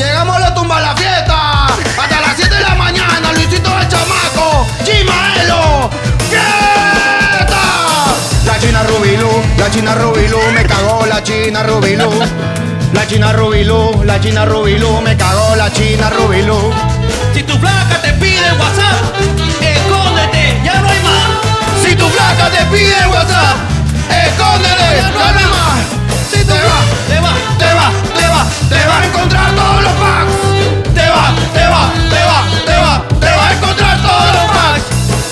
Llegamos a la tumba a la fiesta. Hasta las 7 de la mañana, Luisito el chamaco. Chimaelo. ¡Fiesta! La china Rubilú, la china Rubilú, me cagó la china Rubilú. La china Rubilú, la china Rubilú, me cagó la china Rubilú. Si tu flaca te pide WhatsApp, escóndete, ya no hay más. Si tu flaca te pide WhatsApp, escóndele, Ya no hay más. Si tu Te te va, a encontrar todos los packs. Te va, te va, te va, te va, te va a encontrar todos los packs.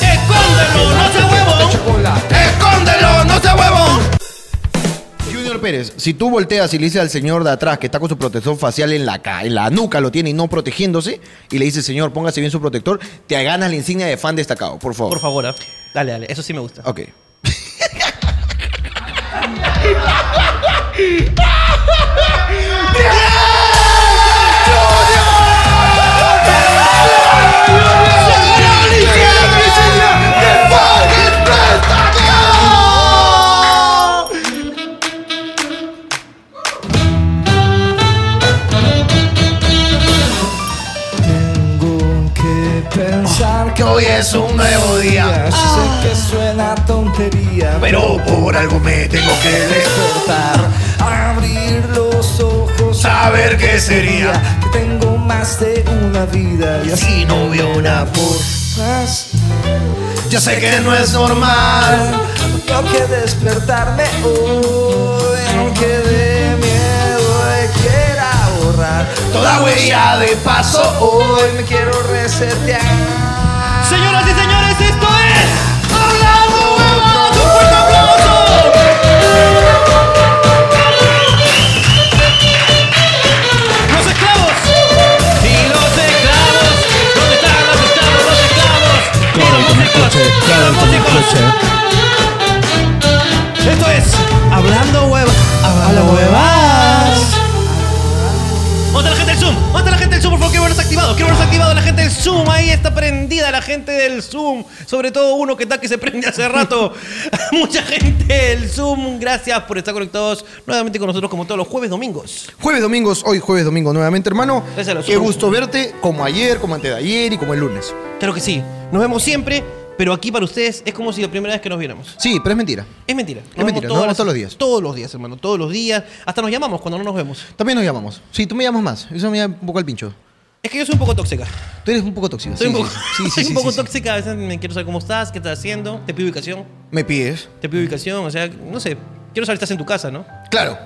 escóndelo, no se huevo. Escóndelo, no sea huevón. Junior Pérez, si tú volteas y le dices al señor de atrás que está con su protector facial en la, ca- en la nuca, lo tiene y no protegiéndose, y le dices, señor, póngase bien su protector, te ganas la insignia de fan destacado, por favor. Por favor, ¿ah? dale, dale, eso sí me gusta. Ok. hoy es un nuevo día, Sé que suena tontería, pero por algo me tengo que despertar. abrir los ojos, Saber qué sería que tengo más de una vida y así no veo una por. más. Yo sé que no es normal. Tengo que despertarme hoy, aunque de miedo quiera borrar Toda huella de paso Hoy me quiero resetear. Señoras y señores, Zoom. Sobre todo uno que está que se prende hace rato. Mucha gente del Zoom. Gracias por estar conectados nuevamente con nosotros como todos los jueves domingos. Jueves, domingos, hoy jueves, domingo nuevamente, hermano. Gracias a los Qué gusto verte como ayer, como antes de ayer y como el lunes. Claro que sí. Nos vemos siempre. Pero aquí para ustedes es como si la primera vez que nos viéramos. Sí, pero es mentira. Es mentira. Es mentira, nos vemos todos los días. Todos los días, hermano. Todos los días. Hasta nos llamamos cuando no nos vemos. También nos llamamos. Sí, tú me llamas más. Eso me da un poco al pincho. Es que yo soy un poco tóxica. Tú eres un poco tóxico. Soy sí, un poco, sí, sí, soy un poco tóxica. A veces me quiero saber cómo estás, qué estás haciendo. Te pido ubicación. Me pides. Te pido ubicación. O sea, no sé. Quiero saber si estás en tu casa, ¿no? Claro.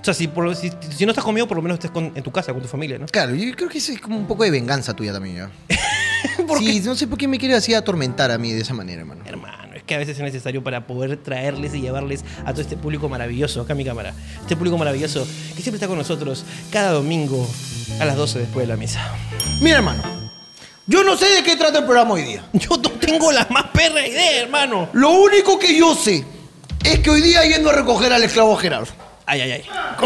O sea, si, por- si, si no estás conmigo, por lo menos estés con- en tu casa, con tu familia, ¿no? Claro, yo creo que eso es como un poco de venganza tuya también. ¿Por sí, no sé por qué me quiere así atormentar a mí de esa manera, hermano. Hermano, que a veces es necesario para poder traerles y llevarles a todo este público maravilloso, acá mi cámara. Este público maravilloso que siempre está con nosotros cada domingo a las 12 después de la misa. Mira, hermano. Yo no sé de qué trata el programa hoy día. Yo no tengo la más perra idea, hermano. Lo único que yo sé es que hoy día yendo a recoger al esclavo Gerardo. Ay, ay, ay.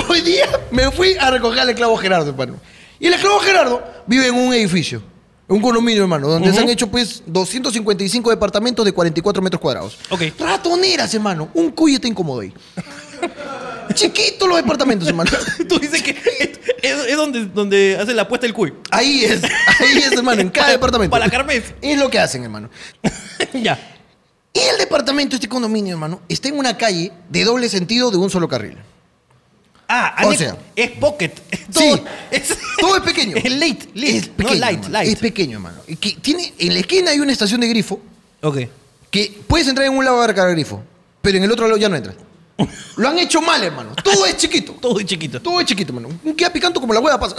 Hoy día me fui a recoger al esclavo Gerardo, hermano. Y el esclavo Gerardo vive en un edificio, un condominio, hermano, donde se han hecho pues 255 departamentos de 44 metros cuadrados. Ok. Ratoneras, hermano. Un cuyo te incómodo ahí. Chiquitos los departamentos, hermano. Tú dices que es, es- es donde, donde hacen la apuesta del cuy. Ahí es, ahí es, hermano, en cada Para- departamento. para la Carmes. Es lo que hacen, hermano. ya. Y el departamento, este condominio, hermano, está en una calle de doble sentido de un solo carril. Ah, O sea. es pocket. Es Sí. todo, es, Todo es pequeño. Es late, late. Es pequeño. no, light, hermano. light. Es pequeño, hermano. Y que tiene, en la esquina hay una estación de grifo ok. que puedes entrar en un lado a cargar grifo, pero en el otro lado ya no entras. Lo han hecho mal, hermano. Todo es chiquito. Todo es chiquito. Todo es chiquito, hermano. Queda picando como la hueá pasa.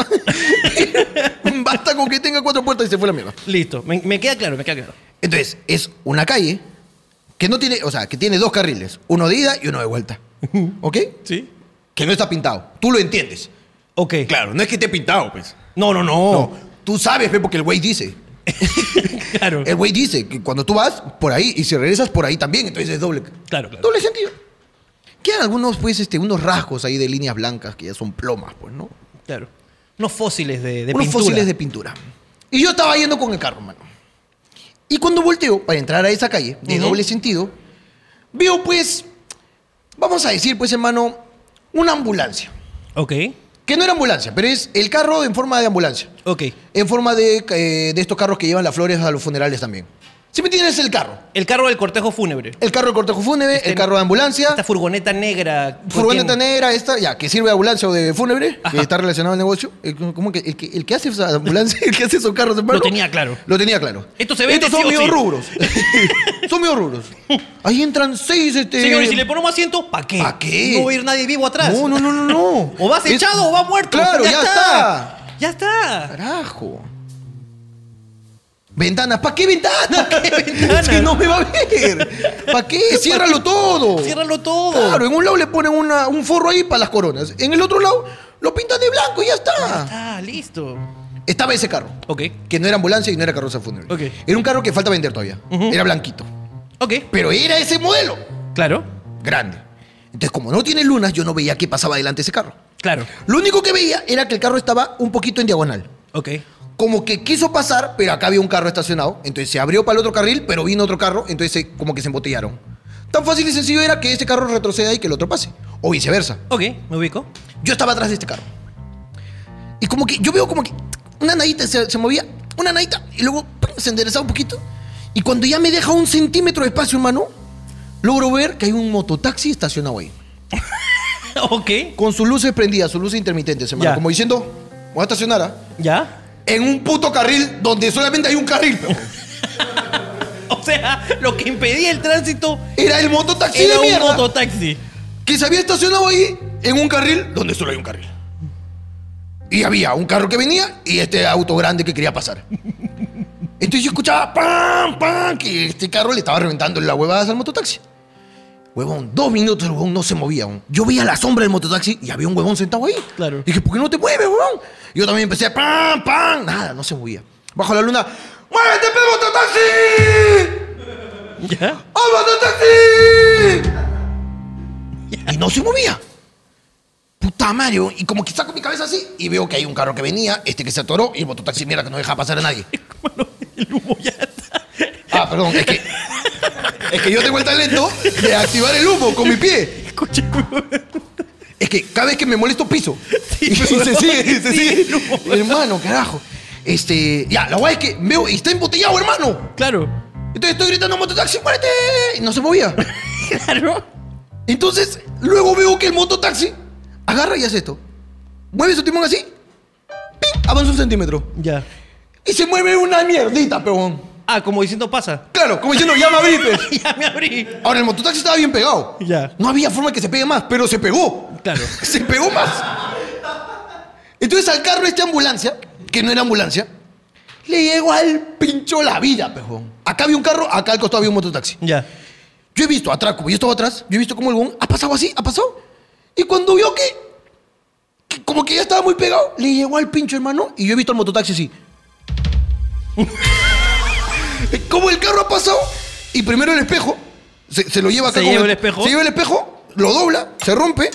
Basta con que tenga cuatro puertas y se fue la mierda. Listo. Me, me queda claro, me queda claro. Entonces, es una calle que no tiene, o sea, que tiene dos carriles, uno de ida y uno de vuelta. ¿Ok? ¿Sí? Que no está pintado. Tú lo entiendes. Ok. Claro, no es que esté pintado, pues. No, no, no. No, tú sabes, pe, porque el güey dice. claro. El güey dice que cuando tú vas por ahí y si regresas por ahí también, entonces es doble. Claro, claro. Doble sentido. Quedan algunos, pues, este, unos rasgos ahí de líneas blancas que ya son plomas, pues, ¿no? Claro. Unos fósiles de, de unos pintura. fósiles de pintura. Y yo estaba yendo con el carro, mano. Y cuando volteo para entrar a esa calle, de doble sentido, veo, pues, vamos a decir, pues, hermano, una ambulancia. Ok. Que no era ambulancia, pero es el carro en forma de ambulancia. Ok. En forma de, eh, de estos carros que llevan las flores a los funerales también. Si me entiendes, el carro. El carro del cortejo fúnebre. El carro de cortejo fúnebre, Este- el carro de ambulancia. Esta furgoneta negra. con Furgoneta negra, esta, ya, que sirve de ambulancia o de fúnebre, que está relacionado al negocio. El, ¿cómo que, el, que, el que hace esa ambulancia, el que hace esos carros, hermano. Lo tenía claro. Lo tenía claro. Esto se vende Estos son sí o míos sí. rubros. son míos rubros. Ahí entran seis, este... Señor, y si le ponemos asiento, ¿para qué? ¿Pa' qué? No va a ir nadie vivo atrás. No, no, no, no, no. O vas Es- echado o vas muerto. Claro, ya está. Ya está. Carajo. Ventanas, ¿para qué ventanas? ventanas? Es que no me va a ver. ¿Para qué? Ciérralo todo. Ciérralo todo. Claro, en un lado le ponen una- un forro ahí para las coronas. En el otro lado lo pintan de blanco y ya está. Ah, listo. Estaba ese carro. Ok. Que no era ambulancia y no era carroza fúnebre. Ok. Era un carro que falta vender todavía. Era blanquito. Ok. Pero era ese modelo. Claro. Grande. Entonces, como no tiene lunas, yo no veía qué pasaba delante de ese carro. Claro. Lo único que veía era que el carro estaba un poquito en diagonal. Ok. Como que quiso pasar, pero acá había un carro estacionado. Entonces se abrió para el otro carril, pero vino otro carro, entonces se- como que se embotellaron. Tan fácil y sencillo era que este carro retroceda y que el otro pase. O viceversa. Ok, me ubico. Yo estaba atrás de este carro. Y como que yo veo como que una nadita se, se movía, una nadita, y luego ¡pum! se enderezaba un poquito. Y cuando ya me deja un centímetro de espacio, hermano, logro ver que hay un mototaxi estacionado ahí. ok. Con sus luces prendidas, sus luces intermitentes, hermano. Ya. Como diciendo, voy a estacionar, ¿ah? ¿Ya? En un puto carril donde solamente hay un carril, pero O sea, lo que impedía el tránsito Era el mototaxi era de un mierda mototaxi. que se había estacionado ahí en un carril donde solo hay un carril. Y había un carro que venía y este auto grande que quería pasar. Entonces yo escuchaba ¡pam! ¡pam! que este carro le estaba reventando las huevadas al mototaxi. Huevón, dos minutos el huevón no se movía. huevón. Yo veía la sombra del mototaxi y había un huevón sentado ahí. Claro. Dije, ¿por qué no te mueves, huevón? Y yo también empecé ¡pam! ¡pam! Nada, no se movía. Bajo la luna, ¡muévete, pe, mototaxi! ¿Ya? ¡Oh, mototaxi! Y no se movía. Puta madre, weón. y como que saco mi cabeza así y veo que hay un carro que venía, este que se atoró y el mototaxi mierda que no deja pasar a nadie. Bueno, el humo ya está. Ah, perdón, es que. Es que yo tengo el talento de activar el humo con mi pie. Escucha, Es que cada vez que me molesto piso. Sí, y se sigue, se sí, sigue. el humo. Hermano, carajo. Este. Ya, la guay es que veo y está embotellado, hermano. Claro. Entonces estoy gritando mototaxi, muérete. Y no se movía. Claro. Entonces, luego veo que el mototaxi agarra y hace esto. Mueve su timón así. ¡pim! Avanza un centímetro. Ya. Y se mueve una mierdita, peón. Ah, como diciendo pasa. Claro, como diciendo, ya me abrí, pues. ya me abrí. Ahora, el mototaxi estaba bien pegado. Ya. No había forma que se pegue más, pero se pegó. Claro. Se pegó más. Entonces al carro este ambulancia, que no era ambulancia, le llegó al pincho la vida, pejón. Acá había un carro, acá al costado había un mototaxi. Ya. Yo he visto atrás, como yo estaba atrás, yo he visto cómo el huevón ha pasado así, ha pasado. Y cuando vio que, que como que ya estaba muy pegado, le llegó al pincho, hermano, y yo he visto al mototaxi así. como el carro ha pasado, y primero el espejo, se, se lo lleva acá ¿Se con lleva el espejo? Se lleva el espejo, lo dobla, se rompe,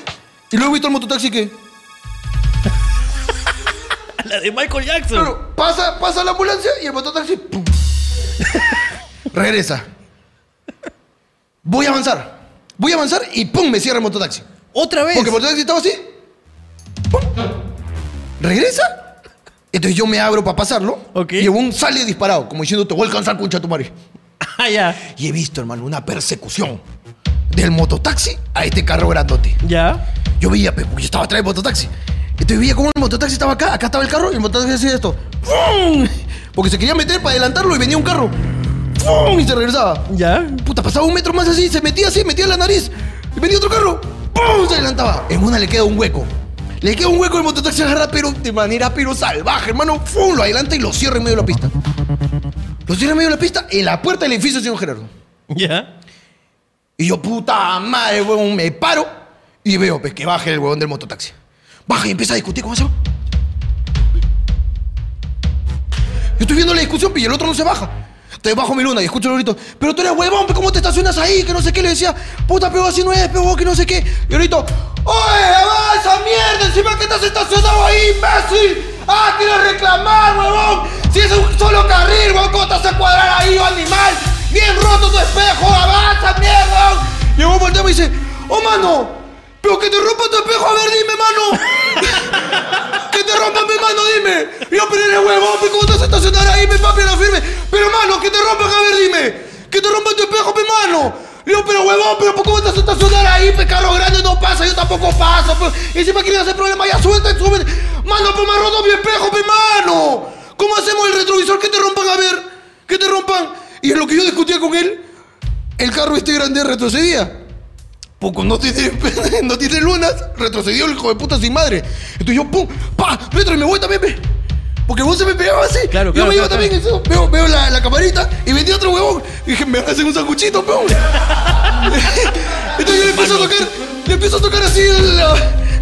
y luego he visto al mototaxi que, La de Michael Jackson. claro, pasa, pasa la ambulancia y el mototaxi, ¡pum! regresa. Voy a avanzar. Voy a avanzar y ¡pum! me cierra el mototaxi. Otra vez. Porque el mototaxi estaba así. ¡Pum! ¿Regresa? Entonces yo me abro para pasarlo. Ok. Y un sale disparado, como diciendo, te voy a alcanzar, concha tu madre. Ah, ya. Y he visto, hermano, una persecución del mototaxi a este carro grandote. Ya. Yo veía, pe, porque yo estaba atrás del mototaxi. Entonces veía cómo el mototaxi estaba acá, acá estaba el carro, y el mototaxi hacía esto. ¡Fum! Porque se quería meter para adelantarlo y venía un carro. ¡Fum! Y se regresaba. Ya. Puta, pasaba un metro más así, se metía así, metía la nariz. Y venía otro carro. ¡Pum! Se adelantaba. En una le queda un hueco. Le queda un hueco, el mototaxi agarra, pero de manera pero salvaje, hermano. ¡Fum! Lo adelanta y lo cierra en medio de la pista. Lo cierra en medio de la pista en la puerta del edificio, señor Gerardo. Ya. Y yo, puta madre, huevón, me paro y veo pues, que baja el huevón del mototaxi. Baja y empieza a discutir con eso. Yo estoy viendo la discusión y el otro no se baja. Entonces bajo mi luna y escucho los gritos. Pero tú eres huevón, ¿cómo te estacionas ahí? Que no sé qué. Le decía, puta, pero así no es, pero que no sé qué. Y grito, ¡Oye, avanza, mierda! Encima que estás estacionado ahí, imbécil. ¡Ah, quieres reclamar, huevón! Si es un solo carril, huevón, ¿cómo te vas a cuadrar ahí, animal? ¡Bien roto tu espejo! ¡Avanza, mierda! Y el huevón voltea y dice, ¡Oh, mano! ¡Pero que te rompa tu espejo! A ver, dime, mano. rompan, pe, mano, dime. Yo, pero eres huevón, pe, ¿cómo te vas a estacionar ahí, pe, papi, la firme? Pero, mano, que te rompan, a ver, dime. Que te rompan tu espejo, pe, mano. Yo, pero huevón, pero ¿por ¿cómo vas a estacionar ahí, carro grande no pasa, yo tampoco paso, pe. Y encima quieren hacer problema, ya suelta, súbete. Mano, pe, me ha roto mi espejo, pe, mano. ¿Cómo hacemos el retrovisor que te rompan, a ver? Que te rompan. Y en lo que yo discutía con él, el carro este grande retrocedía. Poco no tiene, no tiene lunas, retrocedió el hijo de puta sin madre. Entonces yo, pum, pa, retro y me voy también, pe. Porque vos se me pegaba así. Claro, yo me iba claro, también, eso, veo, veo la, la camarita y vendí otro huevón. Y dije, me van a hacer un sanguchito, peón. Entonces yo le empiezo a tocar, le empiezo a tocar así la,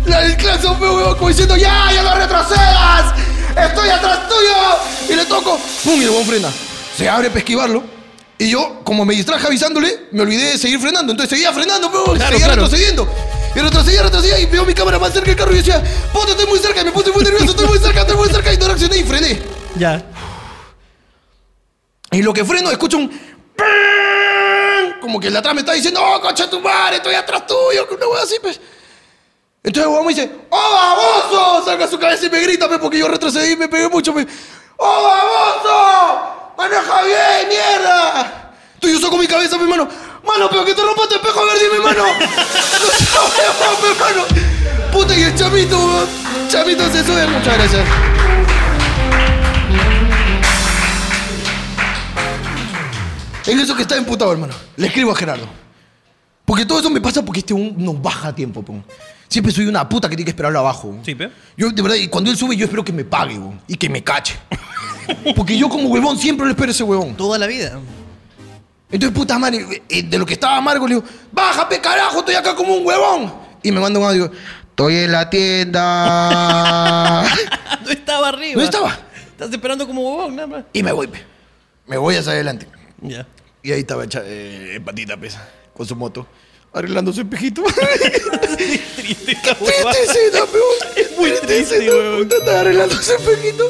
la, el claxon, peón, huevón, como diciendo, ya, ya no retrocedas. Estoy atrás tuyo. Y le toco, pum, y el huevón frena. Se abre para esquivarlo. Y yo, como me distraje avisándole, me olvidé de seguir frenando. Entonces seguía frenando, peón, Claro, seguía claro. retrocediendo. Y retrocedía, retrocedía y veo mi cámara más cerca del carro y decía, puta, estoy muy cerca. Y me puse muy nervioso, estoy muy cerca, estoy muy cerca. Y no reaccioné y frené. Ya. Y lo que freno, escucho un... Como que el de atrás me está diciendo, oh, concha tu madre, estoy atrás tuyo, que una wea así, pues. Entonces el me dice, ¡oh, baboso! Saca su cabeza y me grita, pues, porque yo retrocedí y me pegué mucho, pues. ¡Oh, baboso! ¡Maneja bien, mierda! Entonces yo saco mi cabeza, mi mano. Mano, pero que te rompa tu espejo, a ver, dime, mano. No mi mano. Puta, y el chamito. Chamito se sube. Muchas gracias. En eso que está emputado, hermano. Le escribo a Gerardo. Porque todo eso me pasa porque este un no baja a tiempo, pum. Siempre soy una puta que tiene que esperarlo abajo. Sí, pe. Yo, de verdad, y cuando él sube, yo espero que me pague, weón, y que me cache. Porque yo como huevón siempre le espero a ese huevón. Toda la vida. Entonces, puta madre, eh, de lo que estaba amargo, le digo, bájate, carajo, estoy acá como un huevón. Y me manda un audio, estoy en la tienda. no estaba arriba. No estaba. Estás esperando como huevón, nada más. y me voy, pe. me voy hacia adelante. Ya. Y ahí estaba hecha, eh, patita, pesa, con su moto, arreglando su espejito. Triste peón. Es muy triste, arreglando su espejito.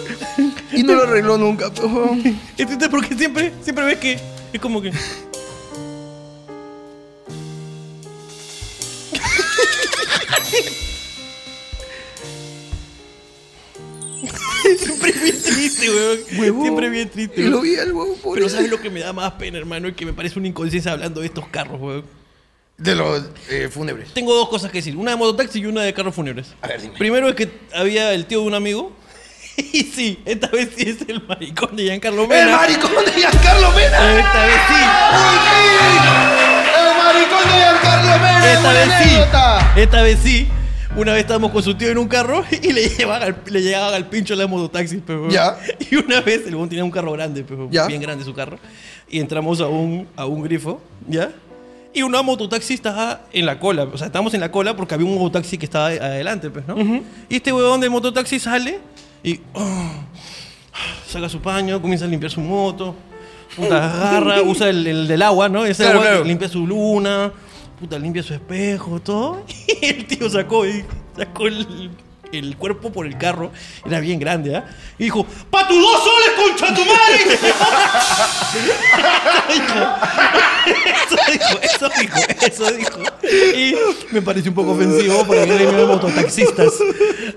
Y no lo arregló nunca. Es triste porque siempre, siempre ves que es como que. siempre bien triste, weón. Huevón. Siempre bien triste. Y lo weón. vi al huevo, pobre. Pero ¿sabes lo que me da más pena, hermano? Y que me parece una inconsciencia hablando de estos carros, weón. De los eh, fúnebres. Tengo dos cosas que decir. Una de mototaxi y una de carros fúnebres. A ver, dime. Primero es que había el tío de un amigo. Y sí, esta vez sí es el maricón de Giancarlo Mena. ¡El maricón de Giancarlo Mena! Esta vez sí. ¡Uy! ¡El maricón de Giancarlo Mena! Esta ¡Buena vez sí. Esta vez sí. Una vez estábamos con su tío en un carro y le llevaban al, le llegaban al pincho la mototaxi, pero Ya. Y una vez el buen tenía un carro grande, pero Ya. bien grande su carro. Y entramos a un, a un grifo, ¿ya? Y una mototaxi estaba en la cola. O sea, estábamos en la cola porque había un mototaxi que estaba adelante, pues, ¿no? Y este huevón del mototaxi sale y oh, saca su paño, comienza a limpiar su moto. Puta, agarra, usa el, el del agua, ¿no? Ese Claro, agua, claro. limpia su luna, puta, limpia su espejo, todo. Y el tío sacó, y sacó el, el cuerpo por el carro, era bien grande, ¿ah? Y dijo, ¡Pa tus dos soles, concha tu madre! Eso dijo, eso dijo, eso dijo. Y me pareció un poco ofensivo para el gremio de mototaxistas.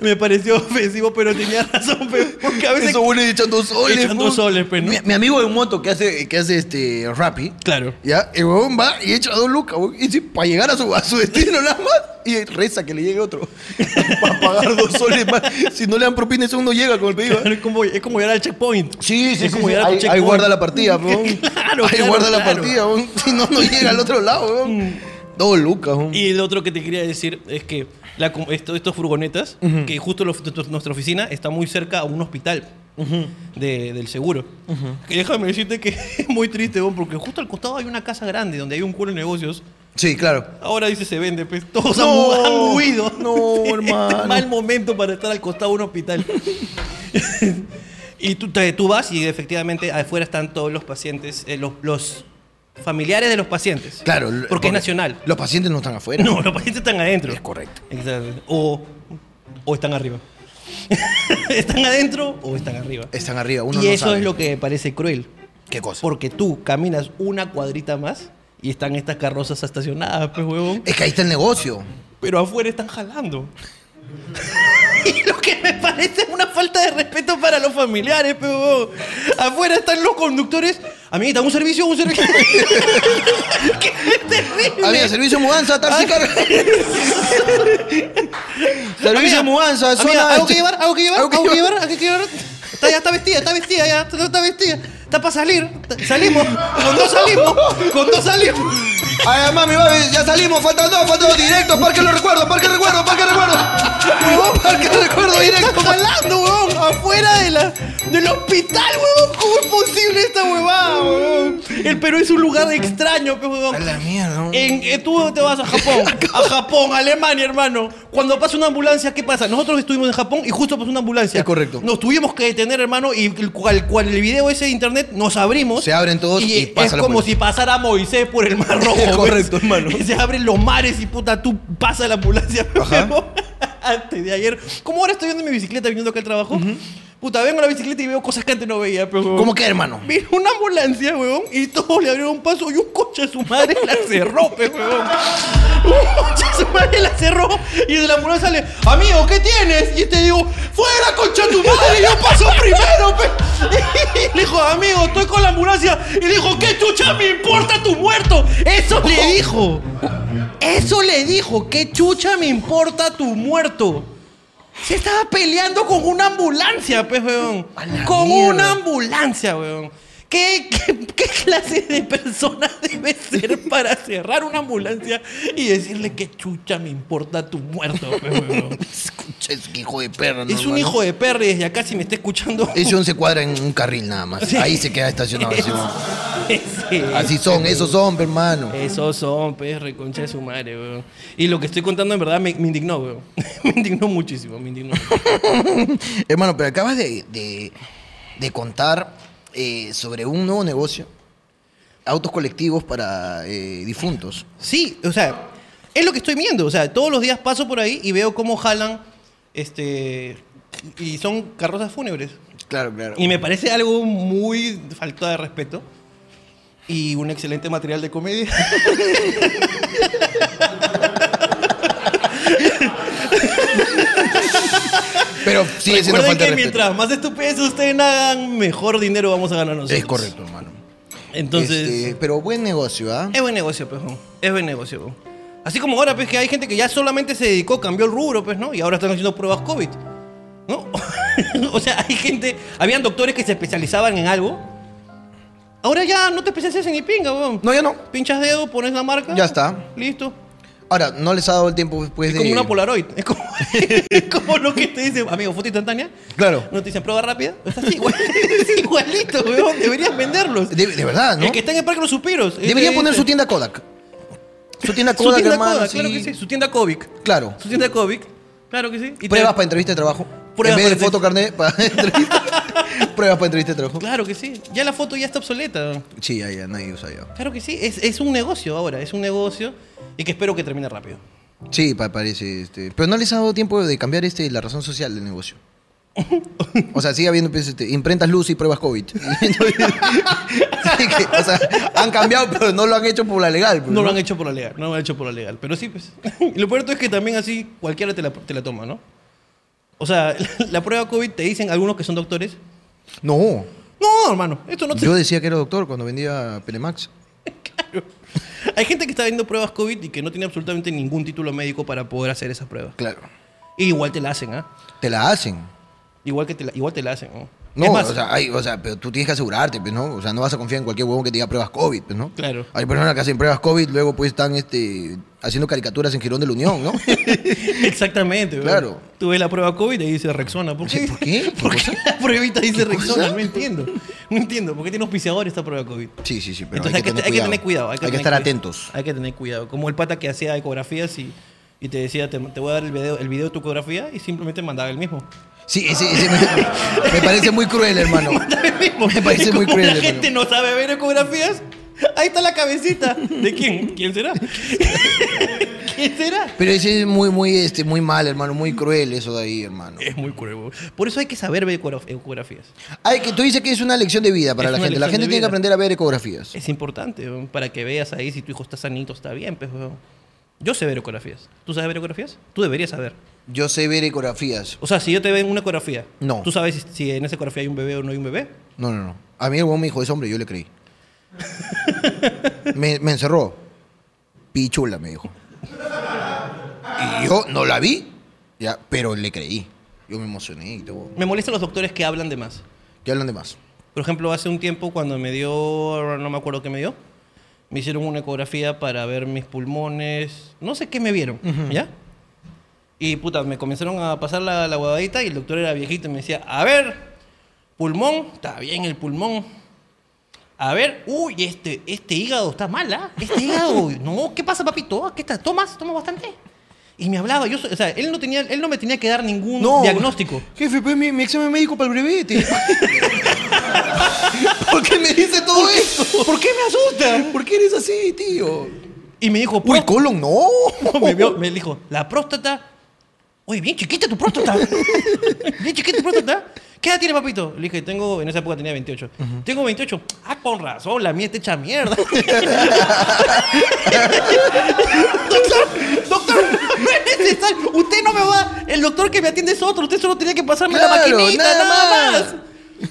Me pareció ofensivo, pero tenía razón, porque a veces... Eso bueno echando soles. Echando po. soles, pues, ¿no? Mi, mi amigo de moto que hace, que hace este Rappi. Claro. Ya, el huevón va y echa dos lucas, y para llegar a su, a su destino nada más, y reza que le llegue otro. para pagar dos soles más. Si no le dan propina, eso uno llega con el pedido. ¿eh? Es como, es como llegar al checkpoint. Sí, sí, Es sí. como sí. llegar Ahí, ahí checkpoint. guarda la partida, huevón. Claro, Ahí claro, guarda la claro. partida, huevón. Si no, no llega al otro lado, huevón. Dos lucas, huevón. Y el otro que te quería decir es que la esto- estos furgonetas, que justo lo- nuestra- oficina está muy cerca a un hospital de- del seguro. Que déjame decirte que es muy triste, porque justo al costado hay una casa grande donde hay un culo de negocios. Sí, claro. Ahora dice se vende, pues todos han No, han huido. no, hermano. mal momento para estar al costado de un hospital. y tú, te- tú vas y efectivamente afuera están todos los pacientes, eh, los, los familiares de los pacientes. Claro. Porque es nacional. Los pacientes no están afuera. No, los pacientes están adentro. Es correcto. Exacto. O, o están arriba. ¿Están adentro o están arriba? Están arriba, uno y no eso sabe. es lo que me parece cruel. ¿Qué cosa? Porque tú caminas una cuadrita más y están estas carrozas estacionadas, pues, huevón. Es que ahí está el negocio. Pero afuera están jalando. Y lo que me parece una falta de respeto para los familiares, pero afuera están los conductores. Amiguita, un servicio, un servicio. ¡Qué terrible! Había servicio mudanza, taxi Ay. carga. servicio Amiga, mudanza, amiga, zona. ¿Algo que llevar? ¿Algo que llevar? Algo que ¿Algo que llevar. llevar? ¿Algo que llevar? Está, ya está vestida, está vestida, ya está, está vestida. Está para salir. Salimos. Con dos salimos. Con dos salimos. Ay, mami, mami, ya salimos, faltan dos, faltan dos directos, parque los recuerdos, parque recuerdos, parque recuerdos. Huevón, parque recuerdos directo. Jalando, huevón, afuera de la, del hospital, huevón. ¿Cómo es posible esta huevada, huevón? El Perú es un lugar extraño, pe, huevón. A la mierda. En, eh, tú te vas a Japón, a Japón, Alemania, hermano. Cuando pasa una ambulancia, ¿qué pasa? Nosotros estuvimos en Japón y justo pasó una ambulancia. Es correcto. Nos tuvimos que detener, hermano, y el cual, cual el video ese de internet nos abrimos. Se abren todos y pasa es la como si pasara Moisés por el mar rojo. Es correcto, hermano. Que se abren los mares y puta, tú pasa la ambulancia. Antes de ayer. Como ahora estoy viendo mi bicicleta viniendo acá al trabajo. Puta, vengo a la bicicleta y veo cosas que antes no veía. Pero. ¿Cómo que, hermano? Vino una ambulancia, weón, y todos le abrieron paso y un coche a su madre la cerró, weón. Un coche a su madre la cerró y de la ambulancia sale, amigo, ¿qué tienes? Y te digo, fuera, concha tu madre, yo paso primero, pe. Y le dijo, amigo, estoy con la ambulancia. Y le dijo, ¿qué chucha me importa tu muerto? Eso le dijo. Eso le dijo, ¿qué chucha me importa tu muerto? Se estaba peleando con una ambulancia, pues, weón. Con mierda. una ambulancia, weón. ¿Qué, qué, qué clase de persona debe ser para cerrar una ambulancia y decirle que chucha me importa tu muerto? Escucha, es que hijo de perra, ¿no, Es un hijo de perra y desde acá si me está escuchando. Ese un se cuadra en un carril nada más. Sí. Ahí se queda estacionado. así, son, esos son, pe, hermano. Esos son, pues, reconcha de su madre, weón. Y lo que estoy contando en verdad me, me indignó, weón. me indignó muchísimo, me indignó. Hermano, pero acabas de, de- de contar eh, sobre un nuevo negocio. Autos colectivos para eh, difuntos. Sí, o sea, es lo que estoy viendo. O sea, todos los días paso por ahí y veo cómo jalan, este, y son carrozas fúnebres. Claro, claro. Y me parece algo muy falta de respeto y un excelente material de comedia. Pero sigue siendo falta que respeto. mientras más estupideces ustedes hagan, mejor dinero vamos a ganar nosotros. Es correcto, hermano. Entonces, Este, pero buen negocio, ¿ah? es buen negocio, pues, ¿no? es buen negocio. ¿no? Así como ahora, pues, que hay gente que ya solamente se dedicó, cambió el rubro, pues, ¿no? Y ahora están haciendo pruebas COVID, ¿no? o sea, hay gente, habían doctores que se especializaban en algo. Ahora ya no te especializas en ni pinga, weón. No, ya no. Pinchas dedo, pones la marca. Ya está. Listo. Ahora, no les ha dado el tiempo después Es de. como una Polaroid. Es como, es como lo que te dicen, amigo, foto instantánea. Claro. No te dicen prueba rápida. Es así, igual- es igualito, weón. Deberías venderlos. De, de verdad, ¿no? El que está en el Parque de los Suspiros. Debería ese- poner su tienda Kodak. Su tienda Su Kodak, tienda hermano. Kodak, sí. claro que sí. Su tienda Kovic. Claro. Su tienda Kovic. Claro que sí. Y te- Pruebas para entrevista de trabajo. Pruebas en vez de foto carnet para entrevista. Pruebas para entrevista de trabajo. Claro que sí. Ya la foto ya está obsoleta. Sí, ya, ya, nadie usa ya. Claro que sí. Es, es un negocio ahora. Es un negocio. Y que espero que termine rápido. Sí, pa- parece. Este, pero no les ha dado tiempo de cambiar este, la razón social del negocio. O sea, sigue habiendo pues, este, imprentas luz y pruebas COVID. Que, o sea, han cambiado, pero no lo han hecho por la legal. pues, No lo han hecho por la legal. No lo han hecho por la legal. Pero sí, pues. Y lo peor de todo es que también así cualquiera te la, te la toma, ¿no? O sea, la prueba COVID te dicen algunos que son doctores. No. No, hermano. Esto no te... Yo decía que era doctor cuando vendía Pelemax. Hay gente que está viendo pruebas COVID y que no tiene absolutamente ningún título médico para poder hacer esas pruebas. Claro. Y igual te la hacen, ¿ah? Te la hacen. Igual, que te la, igual te la hacen, ¿no? No, más, o, sea, hay, o sea, pero tú tienes que asegurarte, pues, ¿no? O sea, no vas a confiar en cualquier huevón que te diga pruebas COVID, pues, ¿no? Claro. Hay personas que hacen pruebas COVID, luego pues están este, haciendo caricaturas en Girón de la Unión, ¿no? Exactamente. Claro. Tú ves la prueba COVID y dice Rexona. ¿Por qué? ¿por qué? ¿Qué ¿Por qué la pruebita dice ¿Qué Rexona? No entiendo. No entiendo. ¿Por qué tiene auspiciador esta prueba COVID? Sí, sí, sí, pero Entonces hay, que, tener hay que cuidado. tener cuidado. Hay que, estar cuidado. atentos. Hay que tener cuidado. Como el pata que hacía ecografías y, y te decía, te, te voy a dar el video, el video de tu ecografía y simplemente mandaba el mismo. Sí, ese, ese me, me parece muy cruel, hermano. Me parece muy cruel, La hermano. gente no sabe ver ecografías. Ahí está la cabecita. ¿De quién? ¿Quién será? ¿Quién será? Pero ese es muy, muy, este, muy mal, hermano, muy cruel eso de ahí, hermano. Es muy cruel. weón. Por eso hay que saber ver ecograf- ecografías. Hay que, tú dices que es una lección de vida para Es la gente. La gente tiene que aprender a ver ecografías. Es importante, weón, para que veas ahí si tu hijo está sanito, está bien, pues. Yo sé ver ecografías. ¿Tú sabes ver ecografías? Tú deberías saber. Yo sé ver ecografías. O sea, si yo te veo en una ecografía, No. ¿tú sabes si, si en esa ecografía hay un bebé o no hay un bebé? No, no, no. A mí el huevón me dijo, es hombre, yo le creí. me, me encerró. Pichula, me dijo. Y yo no la vi, ya, pero le creí. Yo me emocioné y todo. Me molestan los doctores que hablan de más. ¿Qué hablan de más? Por ejemplo, hace un tiempo cuando me dio, ahora no me acuerdo qué me dio, me hicieron una ecografía para ver mis pulmones, no sé qué me vieron, ¿ya? Y puta, me comenzaron a pasar la, la huevadita y el doctor era viejito y me decía, a ver, pulmón, está bien el pulmón. A ver, uy, este, este hígado está mal, ¿ah? Este hígado, no, ¿qué pasa, papito? ¿Qué estás? ¿Tomas? ¿Tomas bastante? Y me hablaba, yo, o sea, él no, tenía, él no me tenía que dar ningún diagnóstico. Jefe, pues mi, mi examen médico para el brevete. ¿Por qué me dice todo esto? ¿Por qué me asusta? ¿Por qué eres así, tío? Y me dijo, Uy, "Pro- colon, no. me, vio- me dijo, la próstata. Oye, bien chiquita tu próstata. bien chiquita tu próstata. ¿Qué edad tiene, papito? Le dije, tengo, en esa época tenía 28. Tengo 28. Ah, con razón, la mía está hecha mierda. doctor, doctor, no es necesario. Usted no me va. El doctor que me atiende es otro. Usted solo tenía que pasarme la maquinita, nada nada, más.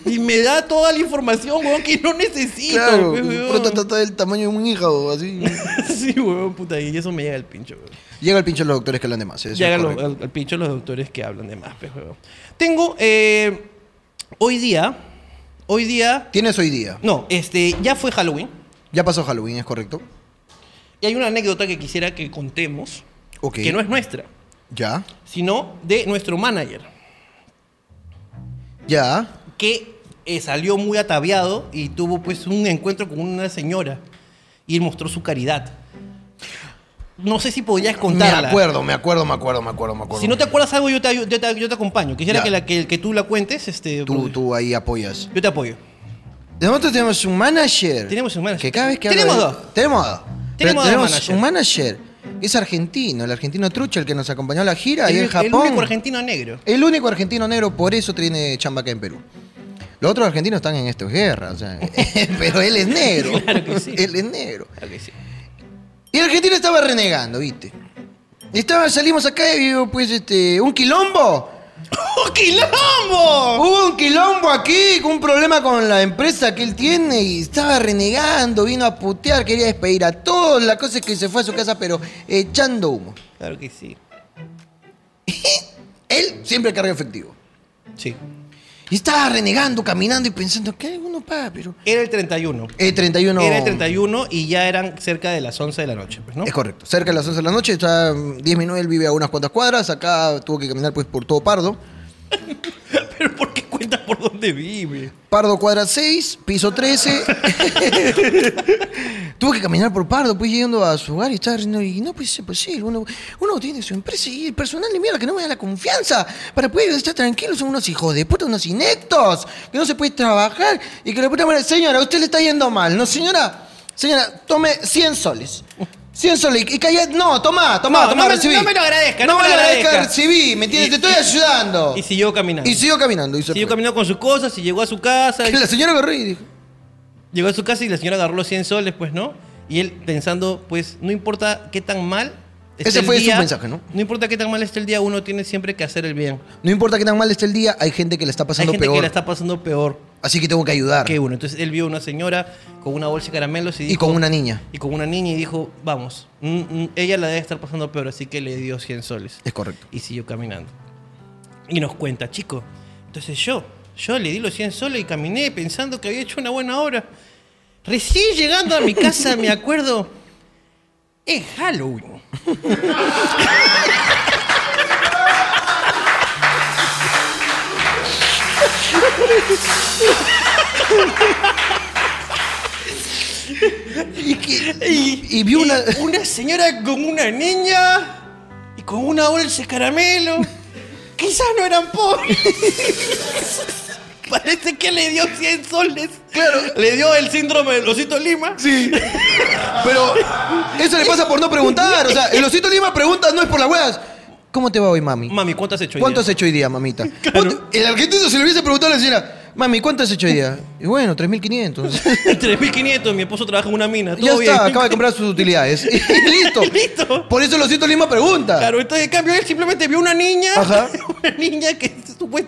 Y me da toda la información, weón, que no necesito. Claro, weón. pronto está del tamaño de un hígado, así. Sí, weón, puta. Y eso me llega al pincho, weón. Llega el pinche los doctores que hablan de más. los- correcto. al, pincho los doctores que hablan de más, pues, huevón. Tengo, eh, hoy día, hoy día, Tienes hoy día. no, este, ya fue Halloween. Ya pasó Halloween, ¿es correcto? Y hay una anécdota que quisiera que contemos, Ok. que no es nuestra, Ya. sino de nuestro manager, Ya. que eh, salió muy ataviado y tuvo pues un encuentro con una señora y mostró su caridad. No sé si podrías contarla. Me acuerdo, me acuerdo, me acuerdo, me acuerdo, me acuerdo. Si no te acuerdas algo, yo te, ayu- yo te, yo te acompaño. Quisiera Ya. que, la, que, que tú la cuentes. Este, Tú, tú ahí apoyas. Yo te apoyo. Nosotros tenemos un manager. Tenemos un manager. Que cada vez que Tenemos de- dos. Tenemos dos. Tenemos tenemos manager. un manager. Es argentino, el argentino Trucha, el que nos acompañó a la gira El, en el Japón. único argentino negro. El único argentino negro, por eso tiene chamba acá en Perú. Los otros argentinos están en esto, es guerra, o sea, pero él es negro. Claro que sí. Él es negro. Claro que sí. Y el argentino estaba renegando, ¿viste? Estaba, salimos acá y vio, pues, este, un quilombo. ¡Oh, quilombo! Hubo un quilombo aquí, con un problema con la empresa que él tiene y estaba renegando, vino a putear, quería despedir a todos. La cosa es que se fue a su casa, pero echando humo. Claro que sí. Él siempre carga efectivo. Sí. Y estaba renegando, caminando y pensando, ¿qué? Uno paga, pero... Era el 31. El 31... Era el 31 y ya eran cerca de las 11 de la noche, pues, ¿no? Es correcto. Cerca de las 11 de la noche, está mm, 10 minutos, él vive a unas cuantas cuadras. Acá tuvo que caminar pues por todo Pardo. Pero ¿por qué cuentas por dónde vive? Pardo cuadra 6, piso 13. Tuvo que caminar por Pardo, pues llegando a su hogar y estaba riendo, Y no, pues es posible. Uno, uno tiene su empresa y el personal de mierda que no me da la confianza para poder estar tranquilo. Son unos hijos de puta, unos inectos, que no se puede trabajar y que la puta madre, señora, usted le está yendo mal, ¿no, señora? Señora, tome 100 soles. 100 soles. Y calla, no, toma, toma, No, toma, no me- recibí. no me lo agradezca, No, no me lo agradezca, agradezca. recibí, ¿me entiendes? Te estoy y- ayudando. Y siguió caminando. Y siguió caminando. Y Siguió caminando con sus cosas y llegó a su casa. y- La señora agarró y dijo, Llegó a su casa y la señora agarró los 100 soles, pues, ¿no? Y él pensando, pues, no importa qué tan mal esté Ese el fue su día, mensaje, ¿no? No importa qué tan mal esté el día, uno tiene siempre que hacer el bien. no importa qué tan mal esté el día, hay gente que le está Hay pasando gente peor. que la está pasando peor Así que tengo que ayudar. que uno. Entonces él vio una señora con una bolsa de caramelos y, Y dijo- con una niña. Y con una niña y dijo, vamos, mm, mm, ella la debe estar pasando peor, así que le dio 100 soles. Es correcto. Y siguió caminando. Y nos cuenta, chico, entonces yo, yo le di los 100 soles y caminé pensando que había hecho una buena obra. Recién llegando a mi casa me acuerdo, es Halloween. Y, que- Y, y vio una... una señora con una niña y con una bolsa de caramelo. Quizás no eran pobres. Parece que le dio 100 soles. Claro. Le dio el síndrome del osito Lima. Sí. Pero eso le pasa por no preguntar. O sea, el osito Lima pregunta, no es por las huevas. ¿Cómo te va hoy, mami? Mami, ¿cuánto has hecho hoy ¿Cuánto día? has hecho hoy día, mamita? ¿Cuánto- El argentino se le hubiese preguntado a la señora, Mami, ¿cuánto has hecho hoy día? Y bueno, 3.500. 3.500, mi esposo trabaja en una mina. ya todo bien. está, acaba de comprar sus utilidades. Y listo. Listo. Por eso lo siento, la misma pregunta. Claro, entonces en cambio él simplemente vio una niña, Ajá. una niña que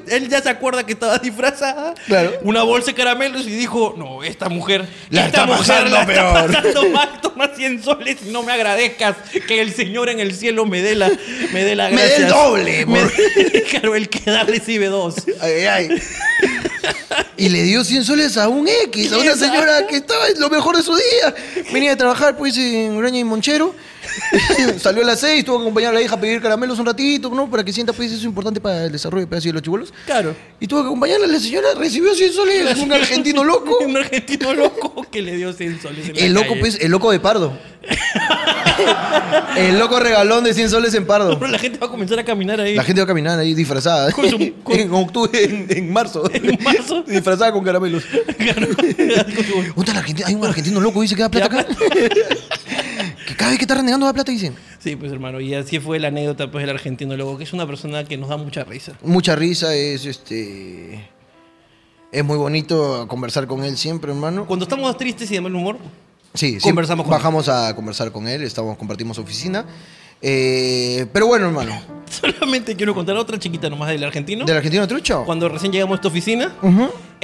él ya se acuerda que estaba disfrazada, Claro. una bolsa de caramelos y dijo, no, esta mujer, La esta está mujer pasando la peor". está pasando mal, toma 100 soles y no me agradezcas que el Señor en el cielo me dé la, me dé la Me dé el gracia. doble, Me- claro, el que da recibe dos. Ay, ay. Y le dio 100 soles a un X, a una señora que estaba en lo mejor de su día. Venía a trabajar pues en Uraña y Monchero. Salió a las 6, tuvo que acompañar a la hija a pedir caramelos un ratito, ¿no? Para que sienta pues eso es importante para el desarrollo de los chibolos. Claro. Y tuvo que acompañarla, la señora recibió 100 soles, un argentino loco. Un argentino loco que le dio 100 soles en la El loco, calle. pues, el loco de Pardo. El loco regalón de 100 soles en Pardo. Pero la gente va a comenzar a caminar ahí. La gente va a caminar ahí disfrazada. Con su- con- En octubre, en, en marzo. En marzo. Disfrazada con caramelos. Claro. Hay un argentino loco, dice que da plata acá. Que cada vez que está renegando da plata, dicen. Sí, pues hermano, y así fue la anécdota pues del argentino luego, que es una persona que nos da mucha risa. Mucha risa, es este. Es muy bonito conversar con él siempre, hermano. Cuando estamos tristes y de mal humor, Sí, sí. Conversamos con él. Bajamos a conversar con él, estamos, compartimos oficina. Eh, pero bueno, hermano. solamente quiero contar otra chiquita nomás del argentino. ¿Del argentino trucho? Cuando recién llegamos a esta oficina.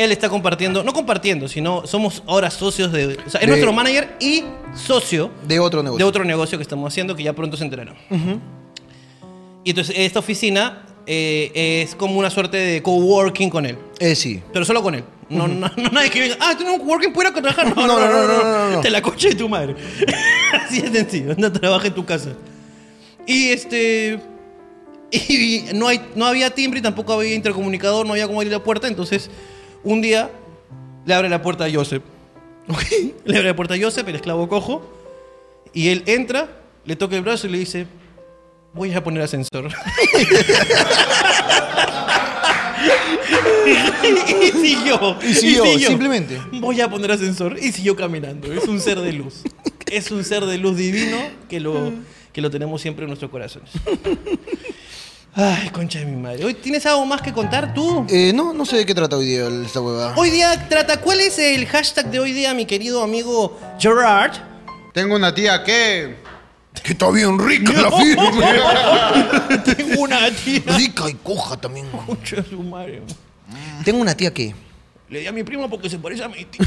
Él está compartiendo, no compartiendo, sino somos ahora socios de... O sea, es De- nuestro manager y socio De otro negocio. de otro negocio que estamos haciendo que ya pronto se enterarán. Y entonces esta oficina eh, es como una suerte de coworking con él. Eh, sí. Pero solo con él. No, no, no nadie que venga. Ah, tenemos un coworking, ¿puedo ir a trabajar? No, No, no, no, no, no, no, no. Te la coche de tu madre. Así de sencillo. Anda, trabaja en tu casa. Y este. Y no, hay, no había timbre y tampoco había intercomunicador, no había cómo abrir la puerta. Entonces, un día le abre la puerta a Joseph. Le abre la puerta a Joseph, el esclavo cojo. Y él entra, le toca el brazo y le dice: Voy a poner ascensor. y siguió. Y siguió, simplemente. Voy a poner ascensor. Y siguió caminando. Es un ser de luz. Es un ser de luz divino que lo, que lo tenemos siempre en nuestros corazones. Ay, concha de mi madre. ¿Hoy tienes algo más que contar tú? Eh, no, no sé de qué trata hoy día esta huevada. Hoy día trata, ¿cuál es el hashtag de hoy día, mi querido amigo Gerard? Tengo una tía que. Que está bien rica la firma. Tengo una tía. rica y coja también. Concha de su madre. Tengo una tía que. Le di a mi primo porque se parece a mi tía.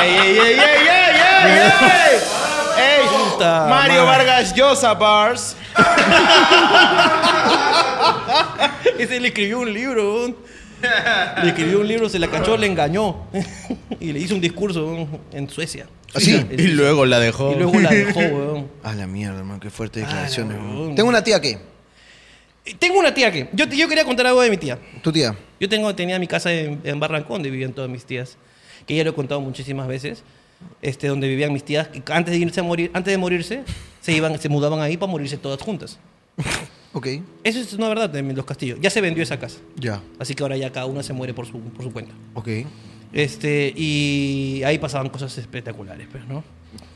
¡Ey, ey, ey, ey, ey, ey! ey! ¡Ey! Puta Mario madre. Vargas Llosa Bars. Ese le escribió un libro. weón. Le escribió un libro, se la cachó, le engañó. Y le hizo un discurso weón, en Suecia. ¿Así? Suiza, en Y luego la dejó. Y luego la dejó, weón. A la mierda, hermano, qué fuertes declaraciones. la weón. Tengo una tía que. Tengo una tía que. Yo, yo quería contar algo de mi tía. Tu tía. Yo tengo, tenía mi casa en, en Barrancón, donde vivían todas mis tías. Que ya lo he contado muchísimas veces. Este, donde vivían mis tías. y Antes de irse a morir, antes de morirse, se iban, se mudaban ahí para morirse todas juntas. Ok. Eso es una verdad de los castillos. Ya se vendió esa casa. Ya. Así que ahora ya cada una se muere por su, por su cuenta. Ok. Este, y ahí pasaban cosas espectaculares, pues, ¿no?